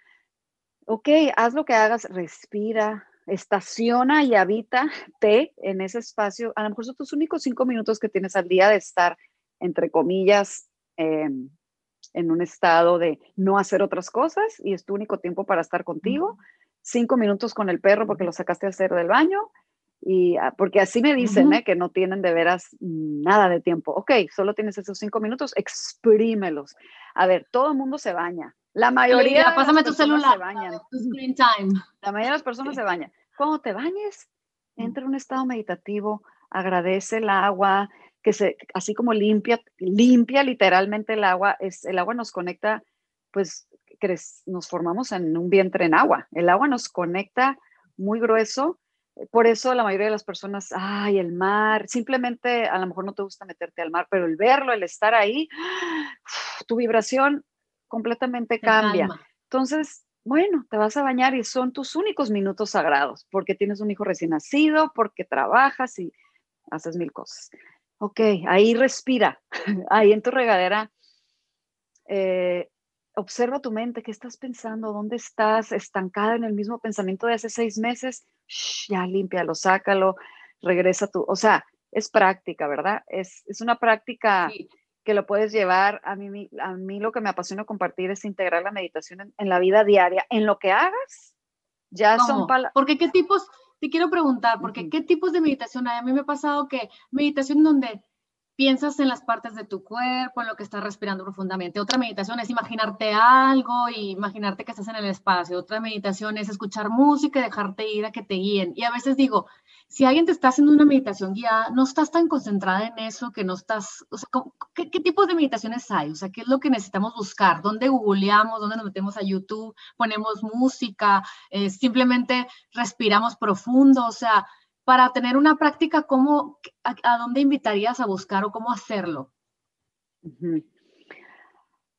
ok, haz lo que hagas, respira, estaciona y habítate en ese espacio. A lo mejor son tus únicos cinco minutos que tienes al día de estar, entre comillas, em, en un estado de no hacer otras cosas y es tu único tiempo para estar contigo. Cinco minutos con el perro porque lo sacaste a hacer del baño. Y ah, porque así me dicen ¿eh? que no tienen de veras nada de tiempo. Ok, solo tienes esos cinco minutos, exprímelos. A ver, todo el mundo se baña. La mayoría pásame tu celular, se bañan. Tu screen time. La mayoría de las personas se bañan. Cuando te bañes, entra en un estado meditativo, agradece el agua, que se, así como limpia, limpia literalmente el agua, es, el agua nos conecta, pues nos formamos en un vientre en agua. El agua nos conecta muy grueso. Por eso la mayoría de las personas, ay, el mar, simplemente a lo mejor no te gusta meterte al mar, pero el verlo, el estar ahí, tu vibración completamente cambia. Entonces, bueno, te vas a bañar y son tus únicos minutos sagrados, porque tienes un hijo recién nacido, porque trabajas y haces mil cosas. Ok, ahí respira, ahí en tu regadera. Eh, observa tu mente, ¿qué estás pensando? ¿Dónde estás? ¿Estancada en el mismo pensamiento de hace seis meses? ya límpialo, sácalo, regresa tú. O sea, es práctica, ¿verdad? Es, una práctica que lo puedes llevar. A mí, a mí lo que me apasiona compartir es integrar la meditación en, la vida diaria. En lo que hagas, ya son palabras. Porque qué tipos, te quiero preguntar, porque ¿qué tipos de meditación hay? A mí me ha pasado que meditación donde piensas en las partes de tu cuerpo, en lo que estás respirando profundamente. Otra meditación es imaginarte algo y imaginarte que estás en el espacio. Otra meditación es escuchar música y dejarte ir a que te guíen. Y a veces digo, si alguien te está haciendo una meditación guiada, no estás tan concentrada en eso que no estás, o sea, ¿qué, qué tipos de meditaciones hay? O sea, ¿qué es lo que necesitamos buscar? ¿Dónde googleamos? ¿Dónde nos metemos a YouTube? ¿Ponemos música? Eh, ¿Simplemente respiramos profundo? O sea, para tener una práctica, ¿cómo, a, dónde invitarías a buscar o cómo hacerlo?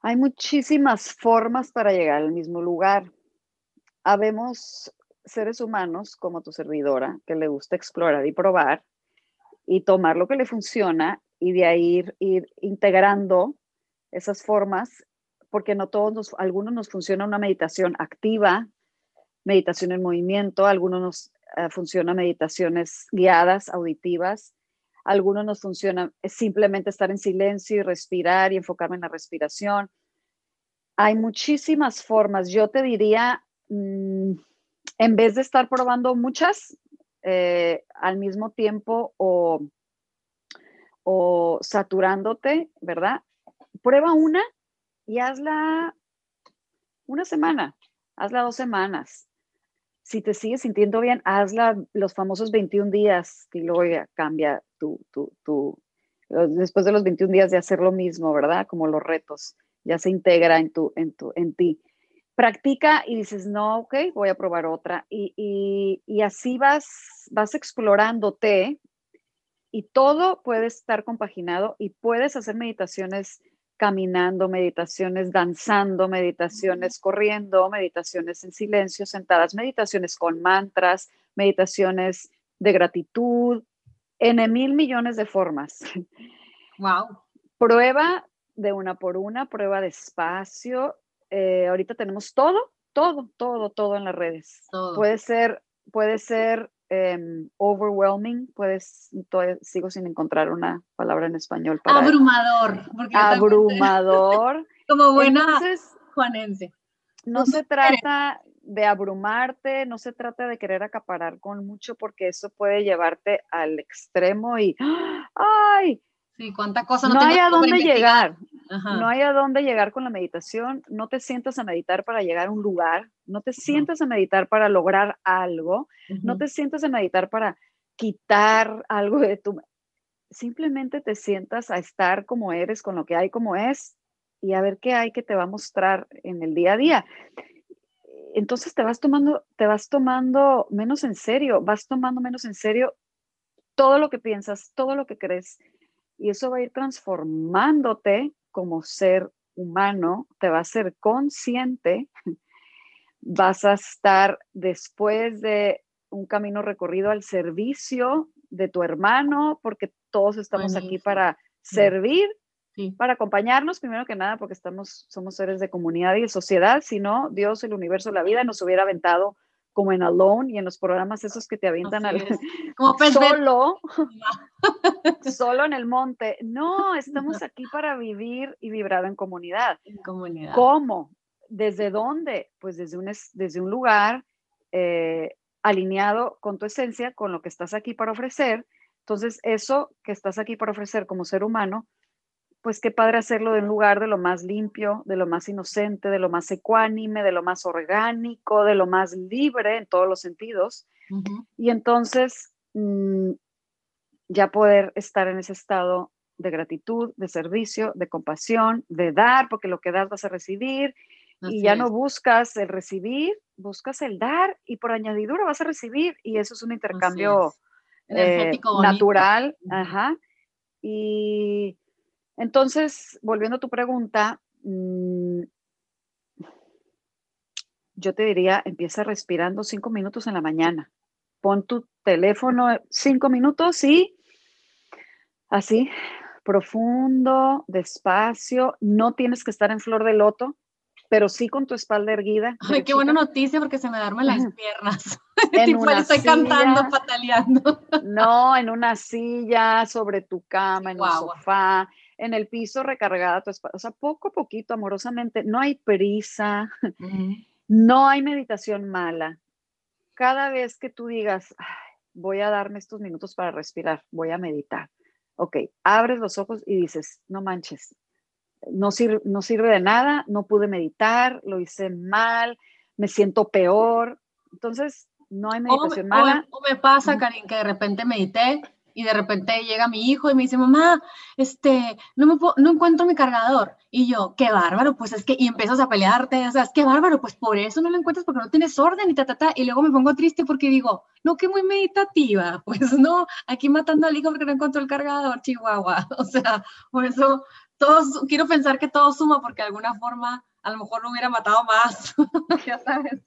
Hay muchísimas formas para llegar al mismo lugar. Habemos seres humanos como tu servidora que le gusta explorar y probar y tomar lo que le funciona y de ahí ir, integrando esas formas, porque no todos, algunos nos funciona una meditación activa, meditación en movimiento, algunos nos eh, funciona meditaciones guiadas, auditivas. Algunos nos funciona simplemente estar en silencio y respirar y enfocarme en la respiración. Hay muchísimas formas. Yo te diría, mm, en vez de estar probando muchas eh, al mismo tiempo o, saturándote, ¿verdad? Prueba una y hazla una semana, hazla dos semanas si te sigues sintiendo bien, hazla los famosos 21 días y luego ya cambia tu, después de los 21 días de hacer lo mismo, ¿verdad? Como los retos, ya se integra en, tu, en, tu, en ti. Practica y dices, no, ok, voy a probar otra. Y, y, y así vas, vas explorándote y todo puede estar compaginado y puedes hacer meditaciones caminando, meditaciones danzando, meditaciones corriendo, meditaciones en silencio, sentadas, meditaciones con mantras, meditaciones de gratitud, en mil millones de formas. Wow. Prueba de una por una, prueba despacio. Eh, ahorita tenemos todo, todo, todo, todo en las redes. Puede ser, puede ser em, overwhelming, puedes, sigo sin encontrar una palabra en español para abrumador, abrumador. Como buena juanense. No se trata de abrumarte, no se trata de querer acaparar con mucho porque eso puede llevarte al extremo y ¡ay! Sí, cuánta cosa no, no hay a dónde llegar. No hay a dónde llegar con la meditación. No te sientas a meditar para llegar a un lugar. No te sientas a meditar para lograr algo. No te sientas a meditar para quitar algo de tu... Simplemente te sientas a estar como eres, con lo que hay como es, y a ver qué hay que te va a mostrar en el día a día. Entonces te vas tomando, te vas tomando menos en serio, vas tomando menos en serio todo lo que piensas, todo lo que crees, y eso va a ir transformándote como ser humano, te va a ser consciente, vas a estar después de un camino recorrido al servicio de tu hermano, porque todos estamos aquí para servir, para acompañarnos, primero que nada, porque estamos, somos seres de comunidad y de sociedad, si no, Dios, el universo, la vida nos hubiera aventado como en Alone y en los programas esos que te avientan al, como solo, solo en el monte. No, estamos aquí para vivir y vibrar en comunidad. En comunidad. ¿Cómo? ¿Desde dónde? Pues desde un, desde un lugar eh, alineado con tu esencia, con lo que estás aquí para ofrecer. Entonces, eso que estás aquí para ofrecer como ser humano, pues qué padre hacerlo de un lugar de lo más limpio, de lo más inocente, de lo más ecuánime, de lo más orgánico, de lo más libre en todos los sentidos. Y entonces mm, ya poder estar en ese estado de gratitud, de servicio, de compasión, de dar, porque lo que das vas a recibir. y ya no buscas el recibir, buscas el dar y por añadidura vas a recibir. Y eso es un intercambio eh, natural. Ajá. Y entonces, volviendo a tu pregunta, mm, yo te diría, empieza respirando cinco minutos en la mañana. Pon tu teléfono cinco minutos y así, profundo, despacio. No tienes que estar en flor de loto, pero sí con tu espalda erguida. Ay, qué buena noticia porque se me duermen las piernas. En una estoy cantando, pataleando. No, en una silla, sobre tu cama, en un sofá en el piso recargada tu espalda. O sea, poco a poquito, amorosamente, no hay prisa, no hay meditación mala. Cada vez que tú digas, voy a darme estos minutos para respirar, voy a meditar. Ok, abres los ojos y dices, no manches, no, sirve, no sirve de nada, no pude meditar, lo hice mal, me siento peor. Entonces, no hay meditación mala. O, me pasa, Karin, que de repente medité y de repente llega mi hijo y me dice, mamá, este, no, me no encuentro mi cargador. Y yo, qué bárbaro, pues es que, y empiezas a pelearte, o sea, es que bárbaro, pues por eso no lo encuentras porque no tienes orden y ta, ta, ta. Y luego me pongo triste porque digo, no, que muy meditativa, pues no, aquí matando al hijo porque no encuentro el cargador, Chihuahua. O sea, por eso todos, quiero pensar que todo suma porque de alguna forma a lo mejor lo hubiera matado más, ya sabes.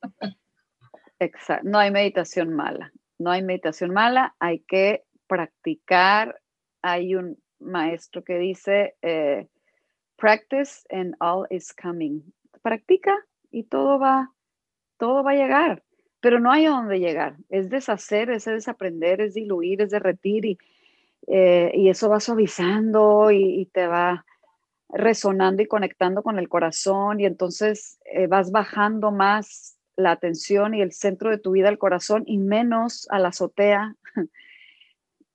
Exacto, no hay meditación mala, no hay meditación mala, hay que practicar. Hay un maestro que dice, eh, practice and all is coming. Practica y todo va, todo va a llegar, pero no hay a dónde llegar. Es deshacer, es desaprender, es diluir, es derretir y, eh, y eso va suavizando y, te va resonando y conectando con el corazón y entonces eh, vas bajando más la atención y el centro de tu vida al corazón y menos a la azotea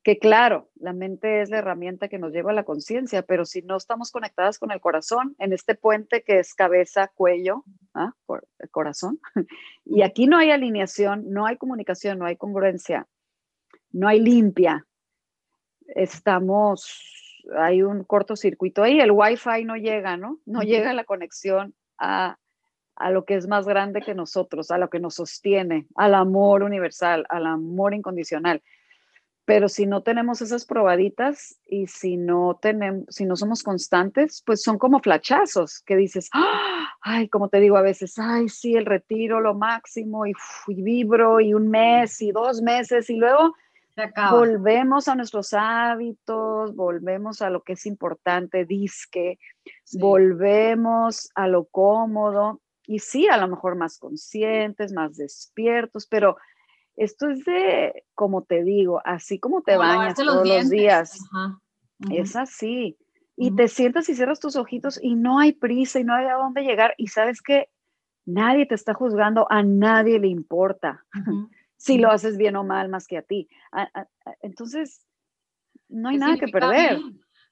que claro, la mente es la herramienta que nos lleva a la conciencia, pero si no estamos conectadas con el corazón, en este puente que es cabeza, cuello, ¿ah? corazón, y aquí no hay alineación, no hay comunicación, no hay congruencia, no hay limpia, estamos, hay un cortocircuito ahí, el wifi no llega, ¿no? No llega la conexión a, a lo que es más grande que nosotros, a lo que nos sostiene, al amor universal, al amor incondicional. Pero si no tenemos esas probaditas y si no tenemos, si no somos constantes, pues son como flachazos que dices, ¡Ah! ay, como te digo a veces, ay, sí, el retiro, lo máximo, y, vibro, y un mes, y dos meses, y luego volvemos a nuestros hábitos, volvemos a lo que es importante, disque, volvemos a lo cómodo, y sí, a lo mejor más conscientes, más despiertos, pero esto es de, como te digo, así como te bañas todos los, días. Es así. Y te sientas y cierras tus ojitos y no hay prisa y no hay a dónde llegar. Y sabes que nadie te está juzgando, a nadie le importa si lo haces bien o mal más que a ti. entonces, no hay nada que perder.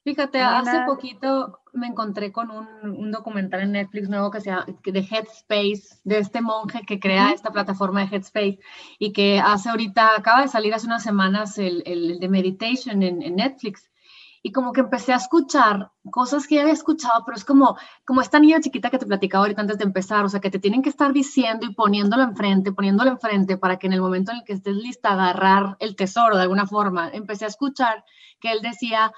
Fíjate, hace poquito me encontré con un, documental en Netflix nuevo que se llama de Headspace, de este monje que crea esta plataforma de Headspace y que hace ahorita, acaba de salir hace unas semanas el, el de Meditation en, en, Netflix. Y como que empecé a escuchar cosas que ya había escuchado, pero es como, como esta niña chiquita que te platicaba ahorita antes de empezar, o sea, que te tienen que estar diciendo y poniéndolo enfrente, poniéndolo enfrente para que en el momento en el que estés lista agarrar el tesoro de alguna forma. Empecé a escuchar que él decía,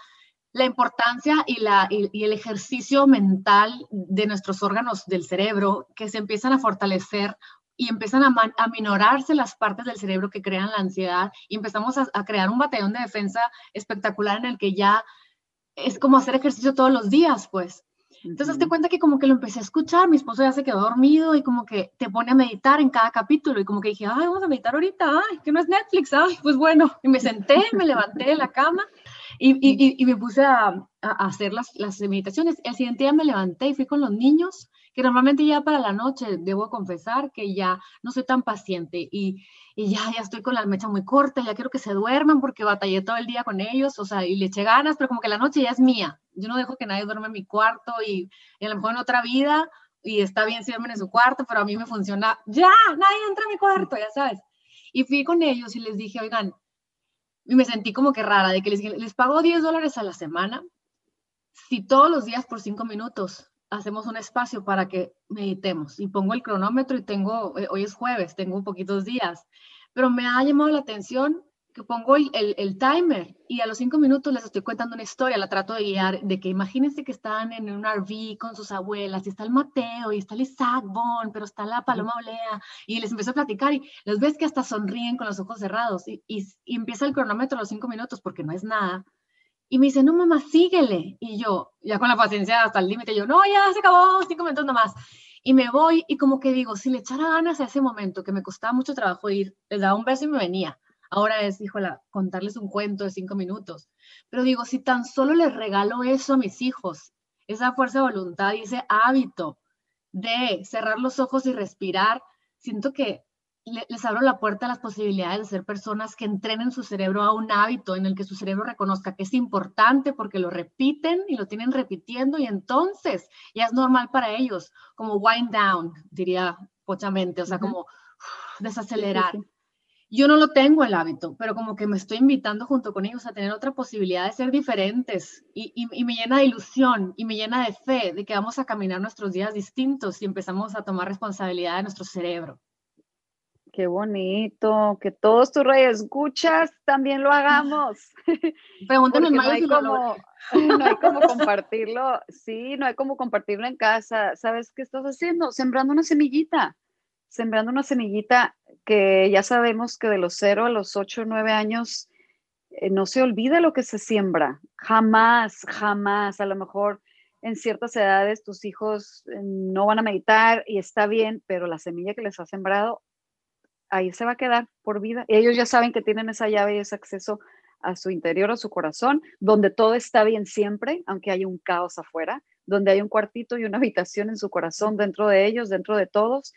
la importancia y, la, y, el ejercicio mental de nuestros órganos del cerebro que se empiezan a fortalecer y empiezan a, a minorarse las partes del cerebro que crean la ansiedad y empezamos a, crear un batallón de defensa espectacular en el que ya es como hacer ejercicio todos los días, pues. Entonces te cuenta que como que lo empecé a escuchar, mi esposo ya se quedó dormido y como que te pone a meditar en cada capítulo y como que dije, ay, vamos a meditar ahorita, ay, que no es Netflix, ay, pues bueno, y me senté, me levanté de la cama y, me puse a, hacer las, las, meditaciones. El siguiente día me levanté y fui con los niños, que normalmente ya para la noche, debo confesar que ya no soy tan paciente y, ya, ya estoy con la mecha muy corta, ya quiero que se duerman porque batallé todo el día con ellos, o sea, y le eché ganas, pero como que la noche ya es mía. Yo no dejo que nadie duerme en mi cuarto y, a lo mejor en otra vida, y está bien si duermen en su cuarto, pero a mí me funciona, ya, nadie entra a mi cuarto, ya sabes. Y fui con ellos y les dije, oigan, y me sentí como que rara, de que les, les pago 10 dólares a la semana si todos los días por 5 minutos hacemos un espacio para que meditemos y pongo el cronómetro y tengo, eh, hoy es jueves, tengo poquitos días, pero me ha llamado la atención que pongo el, el, timer y a los cinco minutos les estoy contando una historia, la trato de guiar, de que imagínense que están en un RV con sus abuelas y está el Mateo y está el Isaac Bon, pero está la Paloma Olea y les empiezo a platicar y los ves que hasta sonríen con los ojos cerrados y, y, empieza el cronómetro a los cinco minutos porque no es nada. Y me dice, no mamá, síguele. Y yo, ya con la paciencia hasta el límite, yo, no, ya se acabó, cinco minutos nomás. Y me voy y como que digo, si le echara ganas a ese momento que me costaba mucho trabajo ir, les daba un beso y me venía Ahora es, híjola, contarles un cuento de cinco minutos. Pero digo, si tan solo les regalo eso a mis hijos, esa fuerza de voluntad y ese hábito de cerrar los ojos y respirar, siento que les abro la puerta a las posibilidades de ser personas que entrenen su cerebro a un hábito en el que su cerebro reconozca que es importante porque lo repiten y lo tienen repitiendo y entonces ya es normal para ellos, como wind down, diría pochamente, o sea, como desacelerar. Yo no lo tengo el hábito, pero como que me estoy invitando junto con ellos a tener otra posibilidad de ser diferentes y, y, me llena de ilusión y me llena de fe de que vamos a caminar nuestros días distintos y empezamos a tomar responsabilidad de nuestro cerebro. Qué bonito, que todos tus reyes escuchas también lo hagamos. Pregúntame no hay, como, no hay como compartirlo, sí, no hay como compartirlo en casa. ¿Sabes qué estás haciendo? Sembrando una semillita sembrando una semillita que ya sabemos que de los 0 a los 8 o 9 años eh, no se olvida lo que se siembra. Jamás, jamás. A lo mejor en ciertas edades tus hijos eh, no van a meditar y está bien, pero la semilla que les ha sembrado ahí se va a quedar por vida. Ellos ya saben que tienen esa llave y ese acceso a su interior, a su corazón, donde todo está bien siempre, aunque hay un caos afuera, donde hay un cuartito y una habitación en su corazón dentro de ellos, dentro de todos,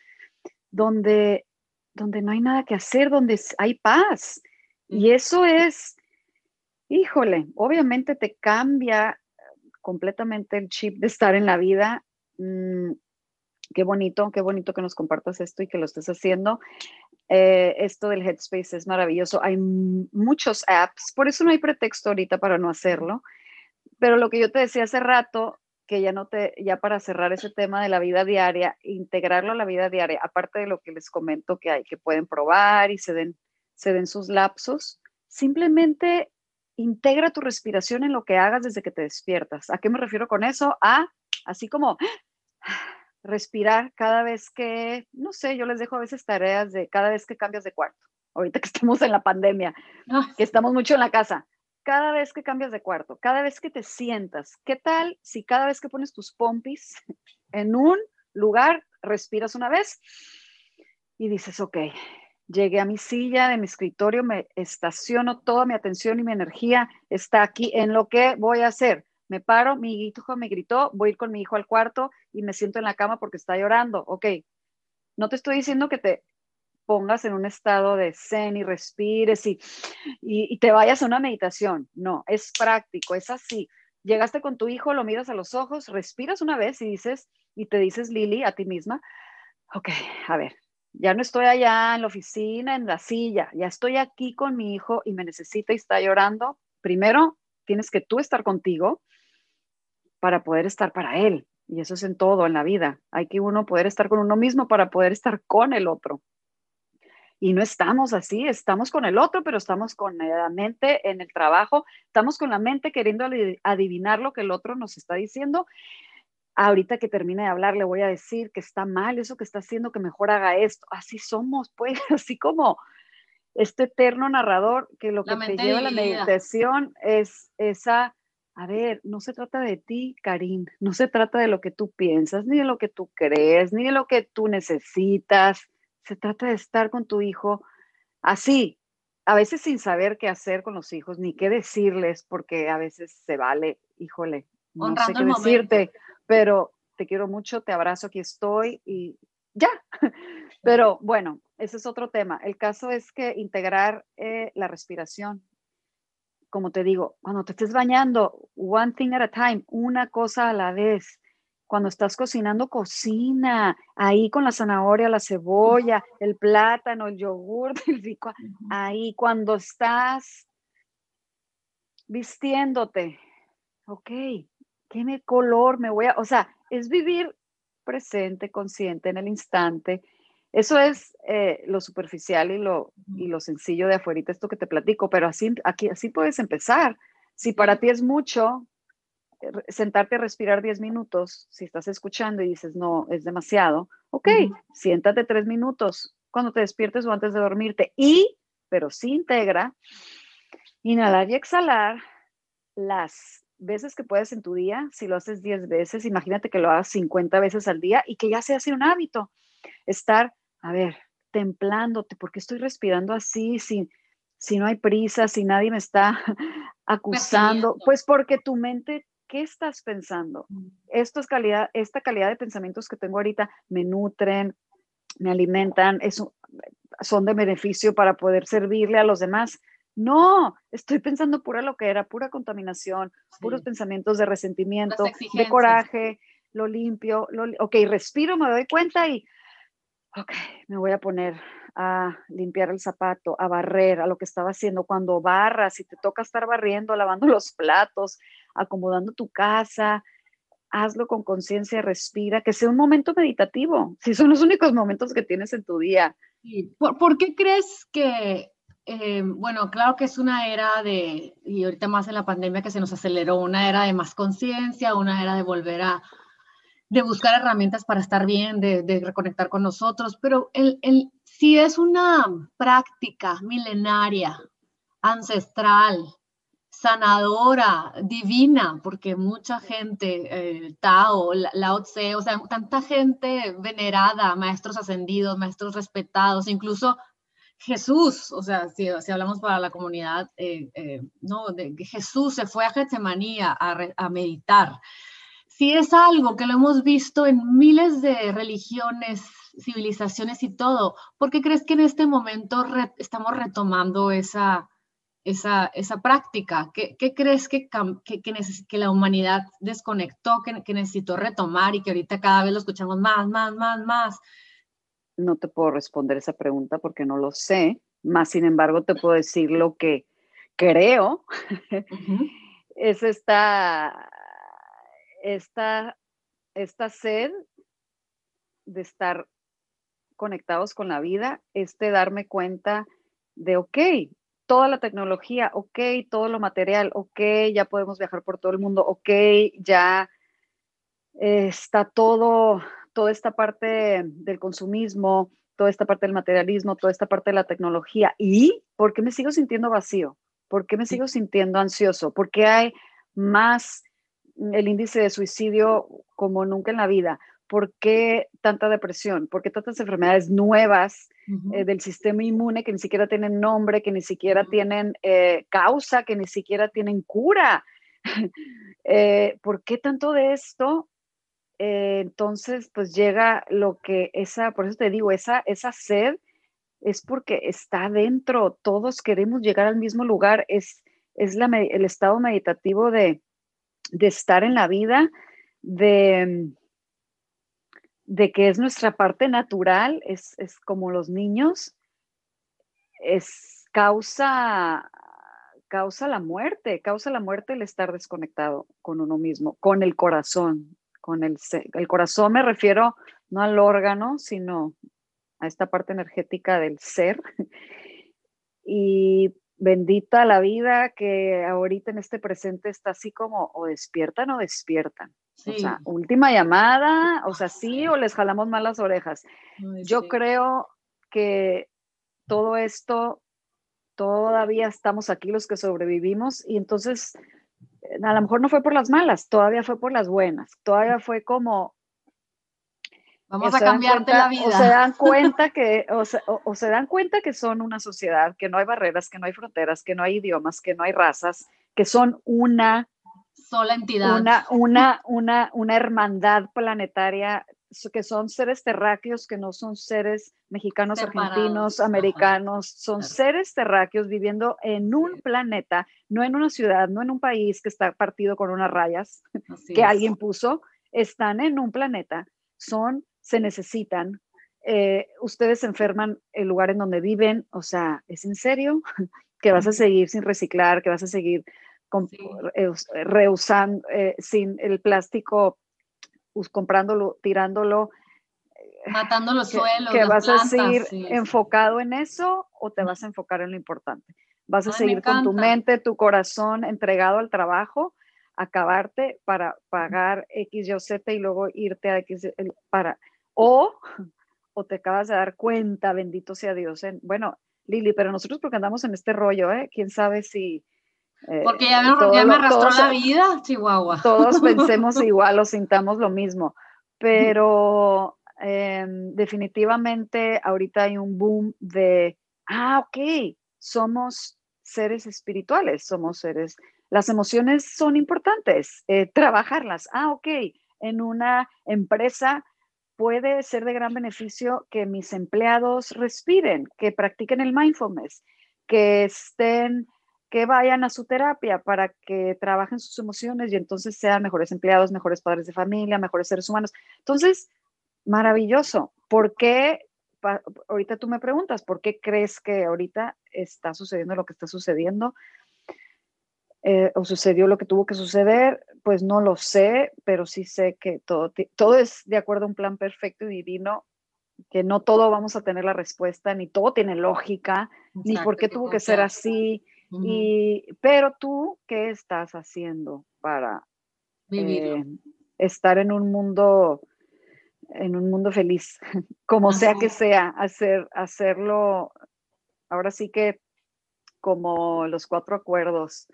donde, donde no hay nada que hacer, donde hay paz. Y eso es, híjole, obviamente te cambia completamente el chip de estar en la vida. Mm, qué bonito, qué bonito que nos compartas esto y que lo estés haciendo. Eh, esto del Headspace es maravilloso. Hay muchos apps, por eso no hay pretexto ahorita para no hacerlo. Pero lo que yo te decía hace rato, que ya no te, ya para cerrar ese tema de la vida diaria, integrarlo a la vida diaria, aparte de lo que les comento que hay, que pueden probar y se den, se den sus lapsos, simplemente integra tu respiración en lo que hagas desde que te despiertas. ¿A qué me refiero con eso? A, así como respirar cada vez que, no sé, yo les dejo a veces tareas de cada vez que cambias de cuarto. Ahorita que estamos en la pandemia, ah. que estamos mucho en la casa. Cada vez que cambias de cuarto, cada vez que te sientas, ¿qué tal si cada vez que pones tus pompis en un lugar, respiras una vez y dices, ok, llegué a mi silla de mi escritorio, me estaciono, toda mi atención y mi energía está aquí en lo que voy a hacer me paro, mi hijo me gritó, voy a ir con mi hijo al cuarto y me siento en la cama porque está llorando. Ok, no te estoy diciendo que te pongas en un estado de zen y respires y, y, te vayas a una meditación. No, es práctico, es así. Llegaste con tu hijo, lo miras a los ojos, respiras una vez y dices, y te dices, Lili, a ti misma, ok, a ver, ya no estoy allá en la oficina, en la silla, ya estoy aquí con mi hijo y me necesita y está llorando. Primero, tienes que tú estar contigo para poder estar para él. Y eso es en todo, en la vida. Hay que uno poder estar con uno mismo para poder estar con el otro. Y no estamos así, estamos con el otro, pero estamos con la mente en el trabajo, estamos con la mente queriendo adivinar lo que el otro nos está diciendo. Ahorita que termine de hablar, le voy a decir que está mal eso que está haciendo, que mejor haga esto. Así somos, pues, así como este eterno narrador que lo que te lleva a la meditación es esa a ver, no se trata de ti, Karim, no se trata de lo que tú piensas, ni de lo que tú crees, ni de lo que tú necesitas. Se trata de estar con tu hijo así, a veces sin saber qué hacer con los hijos, ni qué decirles, porque a veces se vale, híjole, no sé qué decirte, pero te quiero mucho, te abrazo, aquí estoy y ya. Pero bueno, ese es otro tema. El caso es que integrar eh, la respiración como te digo, cuando te estés bañando, one thing at a time, una cosa a la vez. Cuando estás cocinando, cocina ahí con la zanahoria, la cebolla, el plátano, el yogur, el rico, ahí cuando estás vistiéndote, ok, ¿qué me color me voy a, o sea, es vivir presente, consciente en el instante, eso es eh, lo superficial y lo, y lo sencillo de afuera, esto que te platico, pero así, aquí, así puedes empezar. Si para ti es mucho sentarte a respirar 10 minutos, si estás escuchando y dices, no, es demasiado, ok, siéntate 3 minutos cuando te despiertes o antes de dormirte. Y, pero sí integra, inhalar y exhalar las veces que puedes en tu día, si lo haces 10 veces, imagínate que lo hagas 50 veces al día y que ya sea así un hábito. Estar a ver, templándote, porque estoy respirando así, si, si no hay prisa, si nadie me está acusando, pues porque tu mente, ¿qué estás pensando? Mm. Esto es calidad, esta calidad de pensamientos que tengo ahorita me nutren, me alimentan, son de beneficio para poder servirle a los demás. No, estoy pensando pura lo que era, pura contaminación, puros pensamientos de resentimiento, de coraje, lo limpio, lo, ok, respiro, me doy cuenta y ok, me voy a poner a limpiar el zapato, a barrer, a lo que estaba haciendo. Cuando barras, si te toca estar barriendo, lavando los platos, acomodando tu casa, hazlo con conciencia, respira, que sea un momento meditativo, si son los únicos momentos que tienes en tu día. ¿Por, qué crees que, eh, bueno, claro que es una era de, y ahorita más en la pandemia que se nos aceleró, una era de más conciencia, una era de volver a, de buscar herramientas para estar bien, de, reconectar con nosotros, pero el, el, si es una práctica milenaria, ancestral, sanadora, divina, porque mucha gente, eh, Tao, Lao Tse, o sea, tanta gente venerada, maestros ascendidos, maestros respetados, incluso Jesús, o sea, si, si hablamos para la comunidad, eh, eh, no, de, Jesús se fue a Getsemaní a, a meditar. Si es algo que lo hemos visto en miles de religiones, civilizaciones y todo, ¿por qué crees que en este momento estamos retomando esa, esa, esa práctica? ¿Qué, qué crees que, que, que, la humanidad desconectó, que, necesitó retomar y que ahorita cada vez lo escuchamos más, más, más, más? No te puedo responder esa pregunta porque no lo sé, más sin embargo te puedo decir lo que creo. es esta esta, esta sed de estar conectados con la vida, este darme cuenta de, ok, toda la tecnología, ok, todo lo material, ok, ya podemos viajar por todo el mundo, ok, ya está todo, toda esta parte del consumismo, toda esta parte del materialismo, toda esta parte de la tecnología. ¿Y por qué me sigo sintiendo vacío? ¿Por qué me sigo sintiendo ansioso? ¿Por qué hay más el índice de suicidio como nunca en la vida? ¿Por qué tanta depresión? ¿Por qué tantas enfermedades nuevas eh, del sistema inmune que ni siquiera tienen nombre, que ni siquiera tienen eh, causa, que ni siquiera tienen cura? Eh, ¿Por qué tanto de esto? entonces, pues llega lo que esa, por eso te digo, esa, esa sed es porque está dentro, todos queremos llegar al mismo lugar, es, es la, el estado meditativo de, de estar en la vida, de de que es nuestra parte natural, es, como los niños, es causa, causa la muerte, causa la muerte el estar desconectado con uno mismo, con el corazón, con el, el corazón me refiero no al órgano, sino a esta parte energética del ser. Y bendita la vida que ahorita en este presente está así como o despiertan o despiertan. O sea, última llamada, o sea, sí o les jalamos mal las orejas. Yo creo que todo esto, todavía estamos aquí los que sobrevivimos y entonces a lo mejor no fue por las malas, todavía fue por las buenas, todavía fue como... Vamos a cambiarte la vida. O se dan cuenta que, o o se dan cuenta que son una sociedad, que no hay barreras, que no hay fronteras, que no hay idiomas, que no hay razas, que son una sola entidad. Una, una, una, una hermandad planetaria que son seres terráqueos, que no son seres mexicanos, argentinos, americanos, son seres terráqueos viviendo en un planeta, no en una ciudad, no en un país que está partido con unas rayas que alguien puso, están en un planeta, son, se necesitan. Eh, ustedes enferman el lugar en donde viven, o sea, ¿es en serio? que vas a seguir sin reciclar, que vas a seguir reusando, eh, sin el plástico, comprándolo, tirándolo. Eh, Matando los suelos. Que vas a seguir enfocado en eso o te vas a enfocar en lo importante. Vas a seguir con tu mente, tu corazón entregado al trabajo, acabarte para pagar X, Y Z y luego irte a X para. O, o te acabas de dar cuenta, bendito sea Dios. En, bueno, Lili, pero nosotros porque andamos en este rollo, ¿eh? ¿Quién sabe si Porque ya me, arrastró la vida, Chihuahua. Todos pensemos igual o sintamos lo mismo, pero em, definitivamente ahorita hay un boom de, ah, ok, somos seres espirituales, somos seres, las emociones son importantes, eh, trabajarlas, ah, ok, en una empresa puede ser de gran beneficio que mis empleados respiren, que practiquen el mindfulness, que estén que vayan a su terapia para que trabajen sus emociones y entonces sean mejores empleados, mejores padres de familia, mejores seres humanos. Entonces, maravilloso. ¿Por qué? Ahorita tú me preguntas, ¿por qué crees que ahorita está sucediendo lo que está sucediendo? Eh, o sucedió lo que tuvo que suceder, pues no lo sé, pero sí sé que todo, todo es de acuerdo a un plan perfecto y divino, que no todo vamos a tener la respuesta, ni todo tiene lógica, ni por qué tuvo que ser así, y, pero tú, ¿qué estás haciendo para eh, estar en un mundo, en un mundo feliz? Como sea que sea, hacer, hacerlo, ahora sí que como los cuatro acuerdos,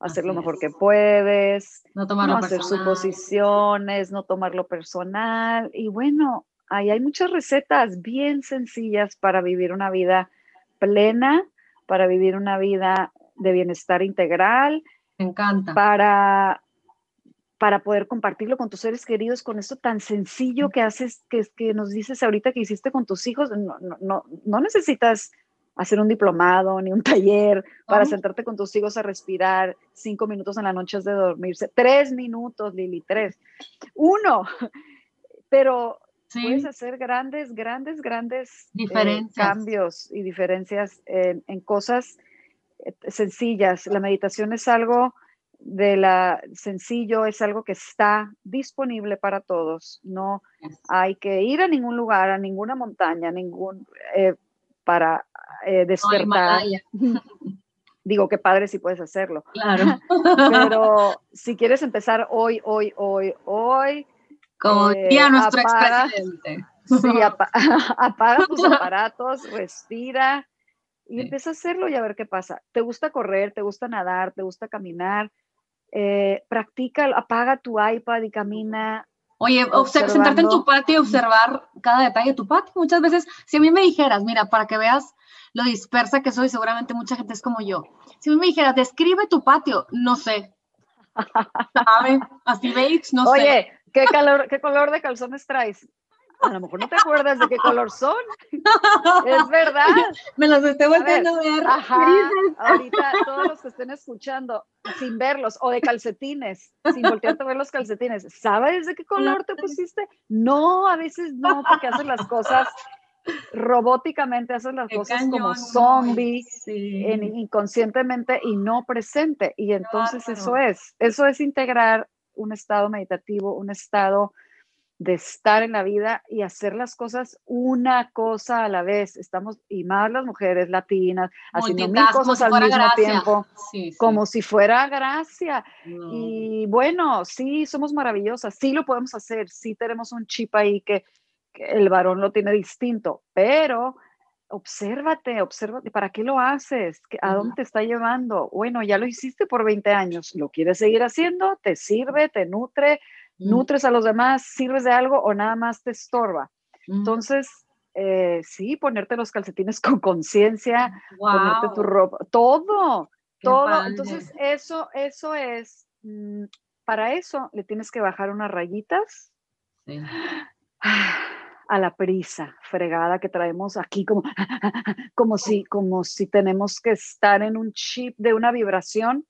hacer lo mejor que puedes, no, tomar hacer suposiciones, no tomarlo personal. Y bueno, ahí hay muchas recetas bien sencillas para vivir una vida plena para vivir una vida de bienestar integral. Me encanta. Para, para poder compartirlo con tus seres queridos, con esto tan sencillo que haces, que, que nos dices ahorita que hiciste con tus hijos. No, no, no necesitas hacer un diplomado ni un taller para sentarte con tus hijos a respirar cinco minutos en la noche de dormirse. Tres minutos, Lili, tres. Uno. Pero puedes hacer grandes, grandes, grandes eh, cambios y diferencias en, cosas eh, sencillas. La meditación es algo de la sencillo, es algo que está disponible para todos. No hay que ir a ningún lugar, a ninguna montaña, ningún... Eh, para eh, despertar. Digo, qué padre si puedes hacerlo. Claro. Pero si quieres empezar hoy, hoy, hoy, hoy. Como eh, nuestro expresidente. Sí, apaga tus aparatos, respira y empieza a hacerlo y a ver qué pasa. ¿Te gusta correr? ¿Te gusta nadar? ¿Te gusta caminar? Eh, practica, apaga tu iPad y camina. Oye, sentarte en tu patio y observar cada detalle de tu patio. Muchas veces, si a mí me dijeras, mira, para que veas lo dispersa que soy, seguramente mucha gente es como yo. Si a mí me dijeras, describe tu patio, no sé. ¿Sabe? Así veis, no sé. Oye, ¿qué, calor, ¿qué color de calzones traes? a lo mejor no te acuerdas de qué color son. Es verdad. Me los estoy volviendo a ver. ahorita todos los que estén escuchando, sin verlos, o de calcetines, sin voltearte a ver los calcetines, ¿sabes de qué color te pusiste? No, a veces no, porque haces las cosas robóticamente, haces las cosas como zombie, inconscientemente y no presente. Y entonces eso es, eso es integrar un estado meditativo, un estado de estar en la vida y hacer las cosas una cosa a la vez. Estamos, y más las mujeres latinas, haciendo mil cosas al mismo tiempo, como si fuera gracia. Y bueno, sí, somos maravillosas, sí lo podemos hacer, sí tenemos un chip ahí que, el varón lo tiene distinto, pero obsérvate, obsérvate, ¿para qué lo haces? ¿A dónde te está llevando? Bueno, ya lo hiciste por 20 años, ¿lo quieres seguir haciendo? ¿Te sirve? ¿Te nutre? nutres a los demás, sirves de algo o nada más te estorba. Entonces, eh, sí, ponerte los calcetines con conciencia, ponerte tu ropa, todo, todo. Entonces, eso, eso es, mm, para eso le tienes que bajar unas rayitas a la prisa fregada que traemos aquí, como, como, si, como si tenemos que estar en un chip de una vibración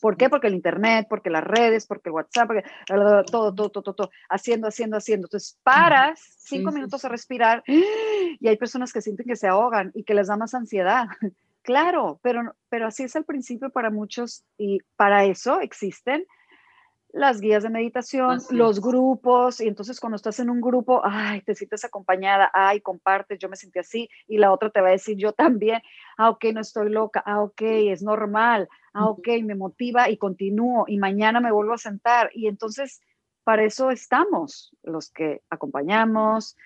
¿Por qué? Porque el Internet, porque las redes, porque el WhatsApp, porque todo, todo, todo, todo, haciendo, haciendo, haciendo. Entonces, paras cinco minutos a respirar y hay personas que sienten que se ahogan y que les da más ansiedad. Claro, pero, pero así es al principio para muchos y para eso existen las guías de meditación, los grupos, y entonces cuando estás en un grupo, ay, te sientes acompañada, ay, compartes, yo me sentí así, y la otra te va a decir, yo también, ah, ok, no estoy loca, ah, ok, es normal, ah, ok, me motiva y continúo, y mañana me vuelvo a sentar, y entonces para eso estamos, los que acompañamos,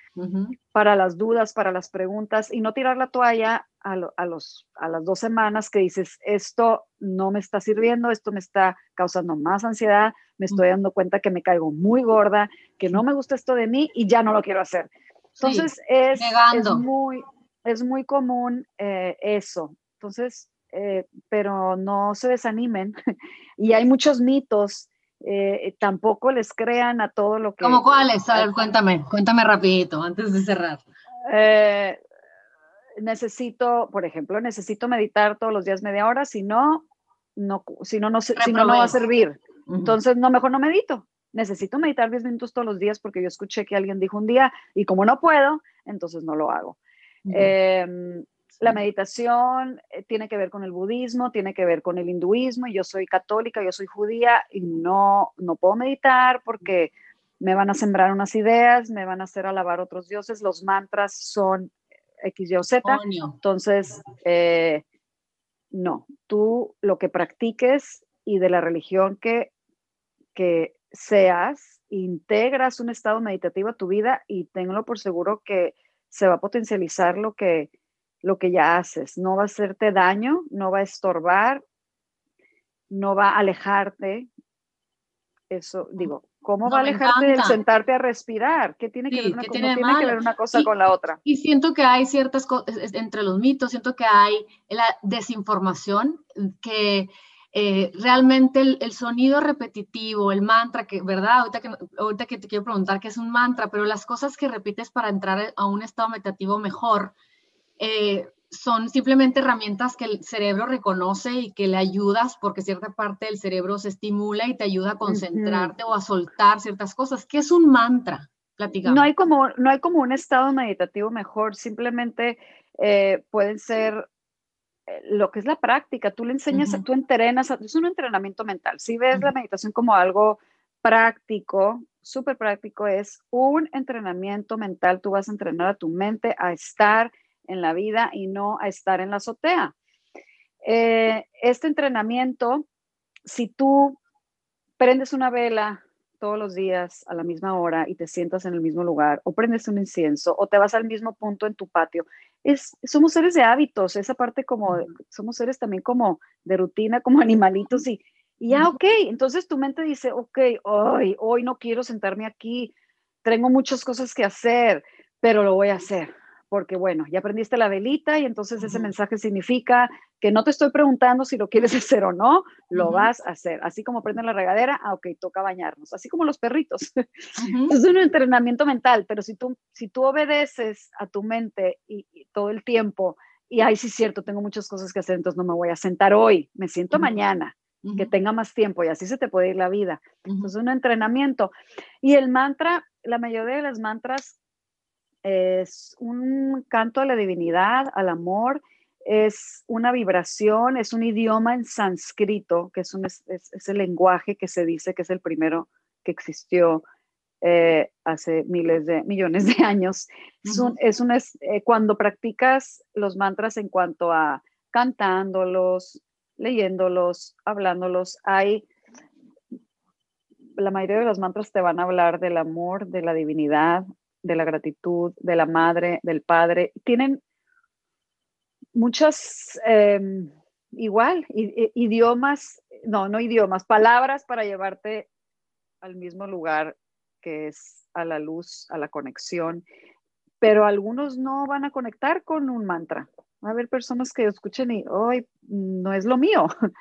para las dudas, para las preguntas, y no tirar la toalla a, los, a las dos semanas que dices, esto no me está sirviendo, esto me está causando más ansiedad, me estoy dando cuenta que me caigo muy gorda, que no me gusta esto de mí y ya no lo quiero hacer. Entonces es, es, muy, es muy común eh, eso. Entonces, eh, pero no se desanimen. y hay muchos mitos. Eh, tampoco les crean a todo lo que... ¿Cómo cuáles? A ver, cuéntame, cuéntame rapidito antes de cerrar necesito, por ejemplo, necesito meditar todos los días media hora, si no, no, si no, no, si no, no va a servir. Entonces, no, mejor no medito. Necesito meditar 10 minutos todos los días porque yo escuché que alguien dijo un día y como no puedo, entonces no lo hago. Em, la meditación eh, tiene que ver con el budismo, tiene que ver con el hinduismo. Y yo soy católica, yo soy judía y no, no puedo meditar porque me van a sembrar unas ideas, me van a hacer alabar otros dioses. Los mantras son X, Y o Z. Entonces, eh, no, tú lo que practiques y de la religión que, que seas, integras un estado meditativo a tu vida y tenlo por seguro que se va a potencializar lo que, lo que ya haces. No va a hacerte daño, no va a estorbar, no va a alejarte. Eso, digo, ¿Cómo va a alejarte de sentarte a respirar? ¿Qué tiene que, ver, una, tiene que ver una cosa con la otra? Y siento que hay ciertas cosas, entre los mitos, siento que hay la desinformación, que eh, realmente el, sonido repetitivo, el mantra, que, ¿verdad? Ahorita que, ahorita que te quiero preguntar qué es un mantra, pero las cosas que repites para entrar a un estado meditativo mejor, eh, son simplemente herramientas que el cerebro reconoce y que le ayudas porque cierta parte del cerebro se estimula y te ayuda a concentrarte o a soltar ciertas cosas. ¿Qué es un mantra? Platicamos. No hay como, no hay como un estado meditativo mejor, simplemente eh, pueden ser eh, lo que es la práctica. Tú le enseñas, tú entrenas, es un entrenamiento mental. Si ves la meditación como algo práctico, súper práctico, es un entrenamiento mental. Tú vas a entrenar a tu mente a estar en la vida y no a estar en la azotea. Eh, este entrenamiento, si tú prendes una vela todos los días a la misma hora y te sientas en el mismo lugar, o prendes un incienso, o te vas al mismo punto en tu patio. Es, somos seres de hábitos, esa parte como, somos seres también como de rutina, como animalitos, y, y ya, ok, entonces tu mente dice, ok, hoy, hoy no quiero sentarme aquí, tengo muchas cosas que hacer, pero lo voy a hacer porque bueno, ya aprendiste la velita y entonces ese mensaje significa que no te estoy preguntando si lo quieres hacer o no, lo vas a hacer. Así como prenden la regadera, ah, ok, toca bañarnos, así como los perritos. es un entrenamiento mental, pero si tú, si tú obedeces a tu mente y, todo el tiempo, y ay, sí es cierto, tengo muchas cosas que hacer, entonces no me voy a sentar hoy, me siento mañana, que tenga más tiempo y así se te puede ir la vida. Entonces, un entrenamiento. Y el mantra, la mayoría de las mantras es un canto a la divinidad, al amor, es una vibración, es un idioma en sánscrito, que es, un, es, el lenguaje que se dice que es el primero que existió eh, hace miles de millones de años. Es un, es eh, cuando practicas los mantras en cuanto a cantándolos, leyéndolos, hablándolos, hay la mayoría de los mantras te van a hablar del amor, de la divinidad, de la gratitud, de la madre, del padre. Tienen muchas, em, igual, idiomas, no, no idiomas, palabras para llevarte al mismo lugar que es a la luz, a la conexión, pero algunos no van a conectar con un mantra. Va a haber personas que escuchen y hoy no es lo mío.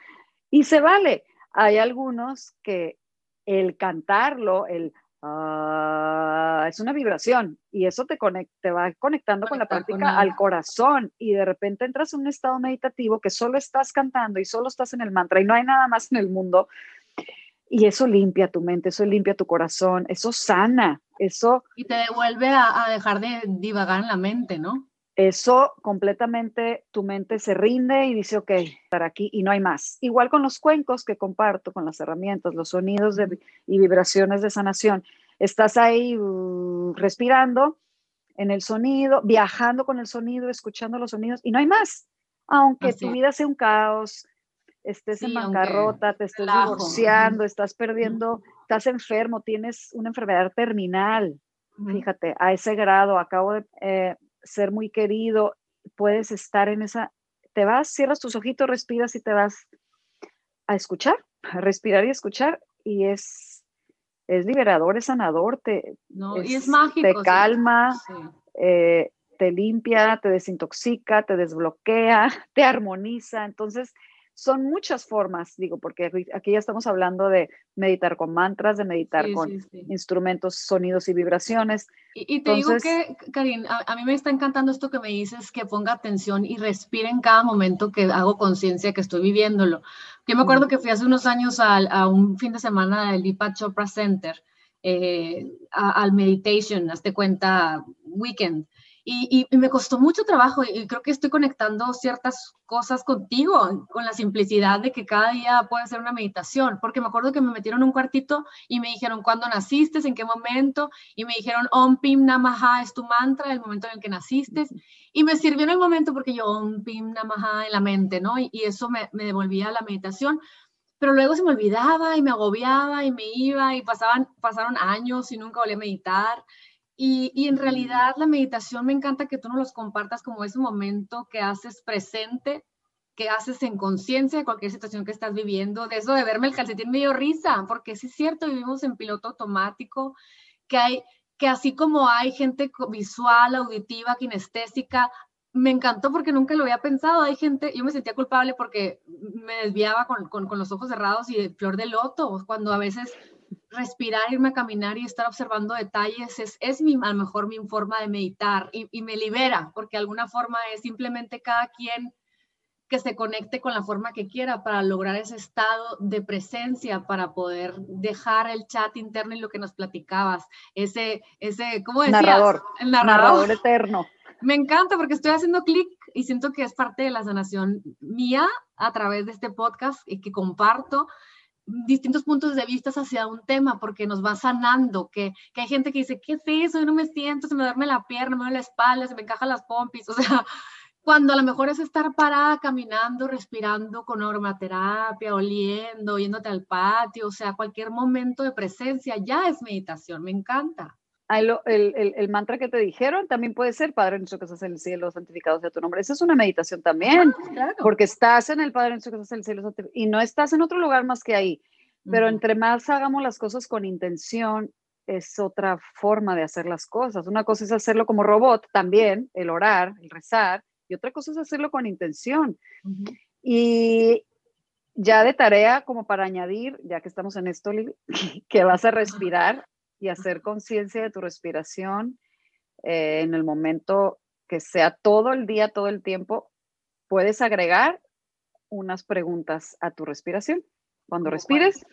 y se vale. Hay algunos que el cantarlo, el Ah, es una vibración y eso te, te va conectando con la práctica al corazón y de repente entras en un estado meditativo que solo estás cantando y solo estás en el mantra y no hay nada más en el mundo y eso limpia tu mente, eso limpia tu corazón, eso sana, eso... Y te devuelve a, a dejar de divagar en la mente, ¿no? Eso completamente tu mente se rinde y dice, ok, estar aquí y no hay más. Igual con los cuencos que comparto, con las herramientas, los sonidos y vibraciones de sanación. Estás ahí uh, respirando en el sonido, viajando con el sonido, escuchando los sonidos y no hay más. Aunque tu vida sea un caos, estés en bancarrota, te estés divorciando, estás perdiendo, estás enfermo, tienes una enfermedad terminal. Fíjate, a ese grado, acabo de... Eh, ser muy querido, puedes estar en esa, te vas, cierras tus ojitos, respiras y te vas a escuchar, a respirar y escuchar y es, es liberador, es sanador, te, y es mágico, te calma, eh, te limpia, te desintoxica, te desbloquea, te armoniza, entonces son muchas formas, digo, porque aquí ya estamos hablando de meditar con mantras, de meditar con instrumentos, sonidos y vibraciones. Y, te digo que, Karin, a, mí me está encantando esto que me dices, que ponga atención y respire en cada momento que hago conciencia que estoy viviéndolo. Yo me acuerdo que fui hace unos años a, un fin de semana del Deepak Chopra Center, eh, al Meditation, hazte cuenta, weekend. Y, me costó mucho trabajo y creo que estoy conectando ciertas cosas contigo, con la simplicidad de que cada día puede ser una meditación, porque me acuerdo que me metieron en un cuartito y me dijeron cuándo naciste, en qué momento, y me dijeron Om Pim Namaha es tu mantra, el momento en el que naciste, y me sirvió en el momento porque yo Om Pim Namaha en la mente, ¿no? Y, eso me, me devolvía a la meditación, pero luego se me olvidaba y me agobiaba y me iba y pasaban, pasaron años y nunca volví a meditar. Y, en realidad la meditación me encanta que tú nos los compartas como ese momento que haces presente, que haces en conciencia de cualquier situación que estás viviendo. De eso de verme el calcetín me dio risa, porque sí es cierto, vivimos en piloto automático, que hay que así como hay gente visual, auditiva, kinestésica, me encantó porque nunca lo había pensado. Hay gente, yo me sentía culpable porque me desviaba con, con, con los ojos cerrados y de flor de loto, cuando a veces respirar, irme a caminar y estar observando detalles es, es mi, a lo mejor mi forma de meditar y, y, me libera, porque de alguna forma es simplemente cada quien que se conecte con la forma que quiera para lograr ese estado de presencia, para poder dejar el chat interno y lo que nos platicabas, ese, ese ¿cómo decías? Narrador, el narrador, eterno. Me encanta porque estoy haciendo clic y siento que es parte de la sanación mía a través de este podcast y que comparto distintos puntos de vista hacia un tema porque nos va sanando, que, que hay gente que dice, ¿qué es eso? Yo no me siento, se me duerme la pierna, me duele la espalda, se me encajan las pompis, o sea, cuando a lo mejor es estar parada, caminando, respirando con aromaterapia, oliendo, yéndote al patio, o sea, cualquier momento de presencia ya es meditación, me encanta. El, el, el, mantra que te dijeron también puede ser Padre nuestro que estás en el cielo, santificado sea tu nombre. Esa es una meditación también, ah, porque estás en el Padre nuestro que estás en el cielo y no estás en otro lugar más que ahí. Pero entre más hagamos las cosas con intención, es otra forma de hacer las cosas. Una cosa es hacerlo como robot también, el orar, el rezar, y otra cosa es hacerlo con intención. Y ya de tarea, como para añadir, ya que estamos en esto, que vas a respirar y hacer conciencia de tu respiración eh, en el momento que sea todo el día, todo el tiempo, puedes agregar unas preguntas a tu respiración. Cuando respires,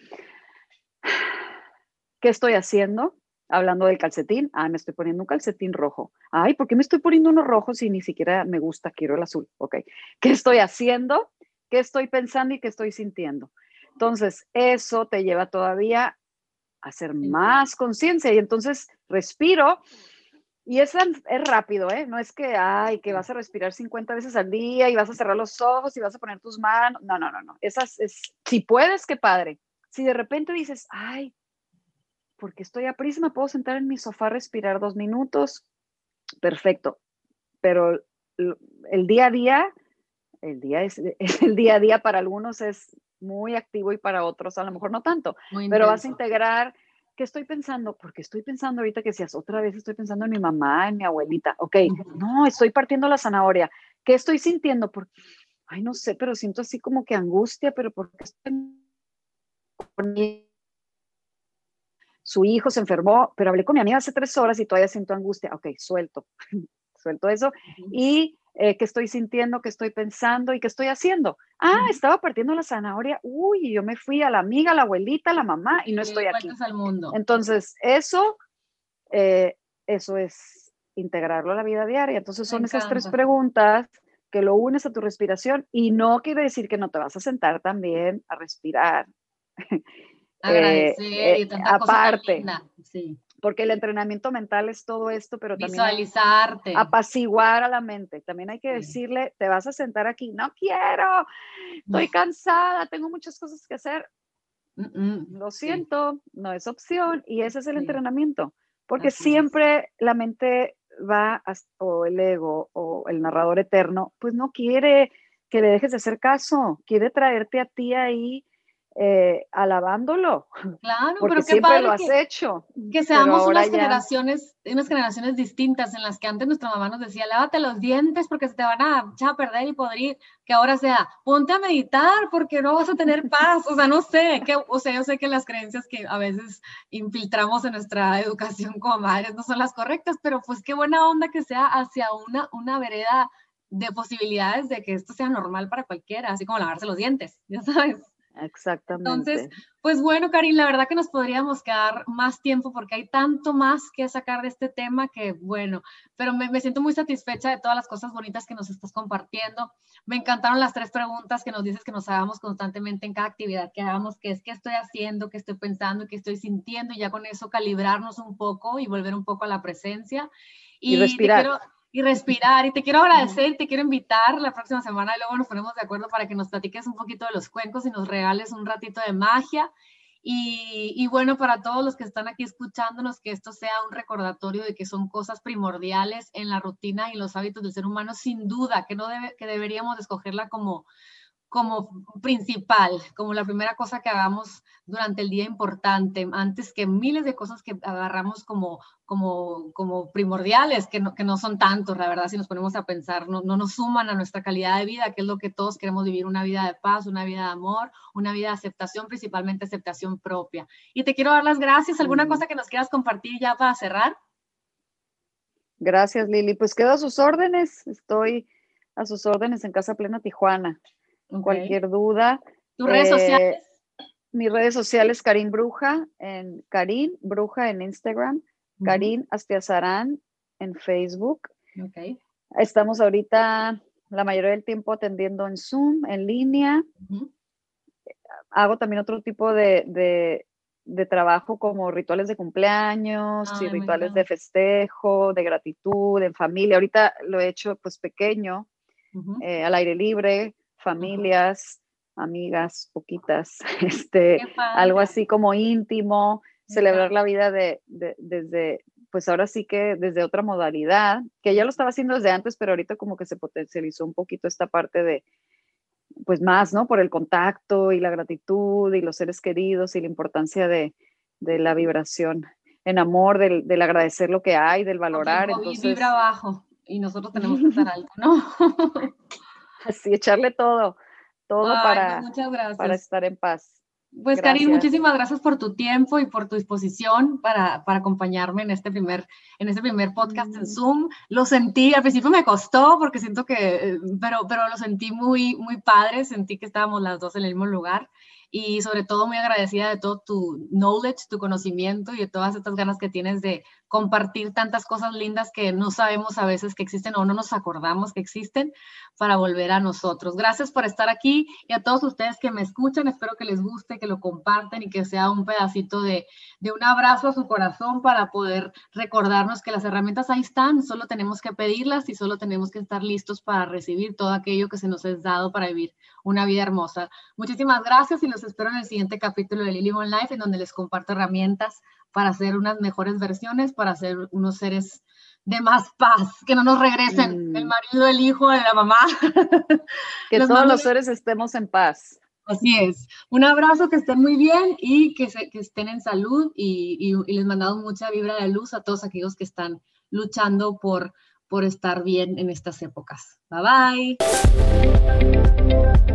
¿qué estoy haciendo? Hablando del calcetín, ah, me estoy poniendo un calcetín rojo. Ay, ¿por qué me estoy poniendo uno rojo si ni siquiera me gusta, quiero el azul? Ok. ¿Qué estoy haciendo? ¿Qué estoy pensando y qué estoy sintiendo? Entonces, eso te lleva todavía hacer más conciencia y entonces respiro y es, es rápido, ¿eh? No es que, ay, que vas a respirar 50 veces al día y vas a cerrar los ojos y vas a poner tus manos. No, no, no, no. Esas es, si puedes, qué padre. Si de repente dices, ay, porque estoy a prisa, me puedo sentar en mi sofá, respirar dos minutos, perfecto. Pero el día a día, el día es, el día a día para algunos es muy activo y para otros a lo mejor no tanto, pero vas a integrar ¿qué estoy pensando? Porque estoy pensando ahorita que si otra vez estoy pensando en mi mamá, en mi abuelita. Ok, no, estoy partiendo la zanahoria. ¿Qué estoy sintiendo? Porque, ay, no sé, pero siento así como que angustia, pero porque estoy su hijo se enfermó, pero hablé con mi amiga hace tres horas y todavía siento angustia. Ok, suelto, suelto eso. Y eh, qué estoy sintiendo, qué estoy pensando y qué estoy haciendo. Ah, estaba partiendo la zanahoria. Uy, yo me fui a la amiga, a la abuelita, a la mamá y no estoy aquí. Al mundo. Entonces, eso, eh, eso es integrarlo a la vida diaria. Entonces, son esas tres preguntas que lo unes a tu respiración y no quiere decir que no te vas a sentar también a respirar. Agradecer y eh, tanta aparte. sí porque el entrenamiento mental es todo esto, pero también visualizarte, apaciguar a la mente. También hay que decirle, te vas a sentar aquí, no quiero, estoy cansada, tengo muchas cosas que hacer. Lo siento, no es opción y ese es el entrenamiento, porque siempre la mente va, o el ego o el narrador eterno, pues no quiere que le dejes de hacer caso, quiere traerte a ti ahí eh, alabándolo. Claro, porque siempre lo has hecho. Que seamos unas generaciones, unas generaciones distintas en las que antes nuestra mamá nos decía, lávate los dientes porque se te van a echar a perder y podrir, que ahora sea, ponte a meditar porque no vas a tener paz. O sea, no sé, que, o sea, yo sé que las creencias que a veces infiltramos en nuestra educación como madres no son las correctas, pero pues qué buena onda que sea hacia una, una vereda de posibilidades de que esto sea normal para cualquiera, así como lavarse los dientes, ya sabes. Exactamente. Entonces, pues bueno, Karin, la verdad que nos podríamos quedar más tiempo porque hay tanto más que sacar de este tema que, bueno, pero me, me, siento muy satisfecha de todas las cosas bonitas que nos estás compartiendo. Me encantaron las tres preguntas que nos dices que nos hagamos constantemente en cada actividad que hagamos, que es qué estoy haciendo, qué estoy pensando, qué estoy sintiendo, y ya con eso calibrarnos un poco y volver un poco a la presencia. Y, respirar y respirar. Y te quiero agradecer, te quiero invitar la próxima semana y luego nos ponemos de acuerdo para que nos platiques un poquito de los cuencos y nos regales un ratito de magia. Y, y, bueno, para todos los que están aquí escuchándonos, que esto sea un recordatorio de que son cosas primordiales en la rutina y los hábitos del ser humano, sin duda, que, no debe, que deberíamos escogerla como, como principal, como la primera cosa que hagamos durante el día importante, antes que miles de cosas que agarramos como, como, como primordiales, que no, que no son tantos, la verdad, si nos ponemos a pensar, no, no nos suman a nuestra calidad de vida, que es lo que todos queremos vivir, una vida de paz, una vida de amor, una vida de aceptación, principalmente aceptación propia. Y te quiero dar las gracias. ¿Alguna cosa que nos quieras compartir ya para cerrar? Gracias, Lili. Pues quedo a sus órdenes. Estoy a sus órdenes en Casa Plena Tijuana. Cualquier duda. ¿Tus redes sociales? Eh, mis redes sociales, Karin Bruja, en Karin Bruja en Instagram, Karin Astiazarán en Facebook. Okay. Estamos ahorita la mayoría del tiempo atendiendo en Zoom, en línea. hago también otro tipo de, trabajo como rituales de cumpleaños y rituales de festejo, de gratitud, en familia. Ahorita lo he hecho pues pequeño, eh, al aire libre, familias, amigas, poquitas, este, algo así como íntimo, celebrar la vida de, desde, pues ahora sí que desde otra modalidad, que ya lo estaba haciendo desde antes, pero ahorita como que se potencializó un poquito esta parte de, pues más, ¿no? Por el contacto y la gratitud y los seres queridos y la importancia de, la vibración en amor, del, agradecer lo que hay, del valorar. Entonces... vibra abajo y nosotros tenemos que estar alto, ¿no? Así, echarle todo, todo para, para estar en paz. Pues Karin, muchísimas gracias por tu tiempo y por tu disposición para, acompañarme en este, primer, en este primer podcast en mm. Zoom. Lo sentí, al principio me costó porque siento que, pero, pero lo sentí muy, muy padre, sentí que estábamos las dos en el mismo lugar y sobre todo muy agradecida de todo tu knowledge, tu conocimiento y de todas estas ganas que tienes de compartir tantas cosas lindas que no sabemos a veces que existen o no nos acordamos que existen para volver a nosotros. Gracias por estar aquí y a todos ustedes que me escuchan, espero que les guste, que lo compartan y que sea un pedacito de, de un abrazo a su corazón para poder recordarnos que las herramientas ahí están, solo tenemos que pedirlas y solo tenemos que estar listos para recibir todo aquello que se nos es dado para vivir una vida hermosa. Muchísimas gracias y los espero en el siguiente capítulo de Lily One Life, en donde les comparto herramientas para hacer unas mejores versiones, para ser unos seres de más paz, que no nos regresen mm. el marido, el hijo, la mamá. Que todos los seres estemos en paz. Así es. Un abrazo, que estén muy bien y que, que estén en salud y, y, y les mandamos mucha vibra de luz a todos aquellos que están luchando por, por estar bien en estas épocas. Bye bye.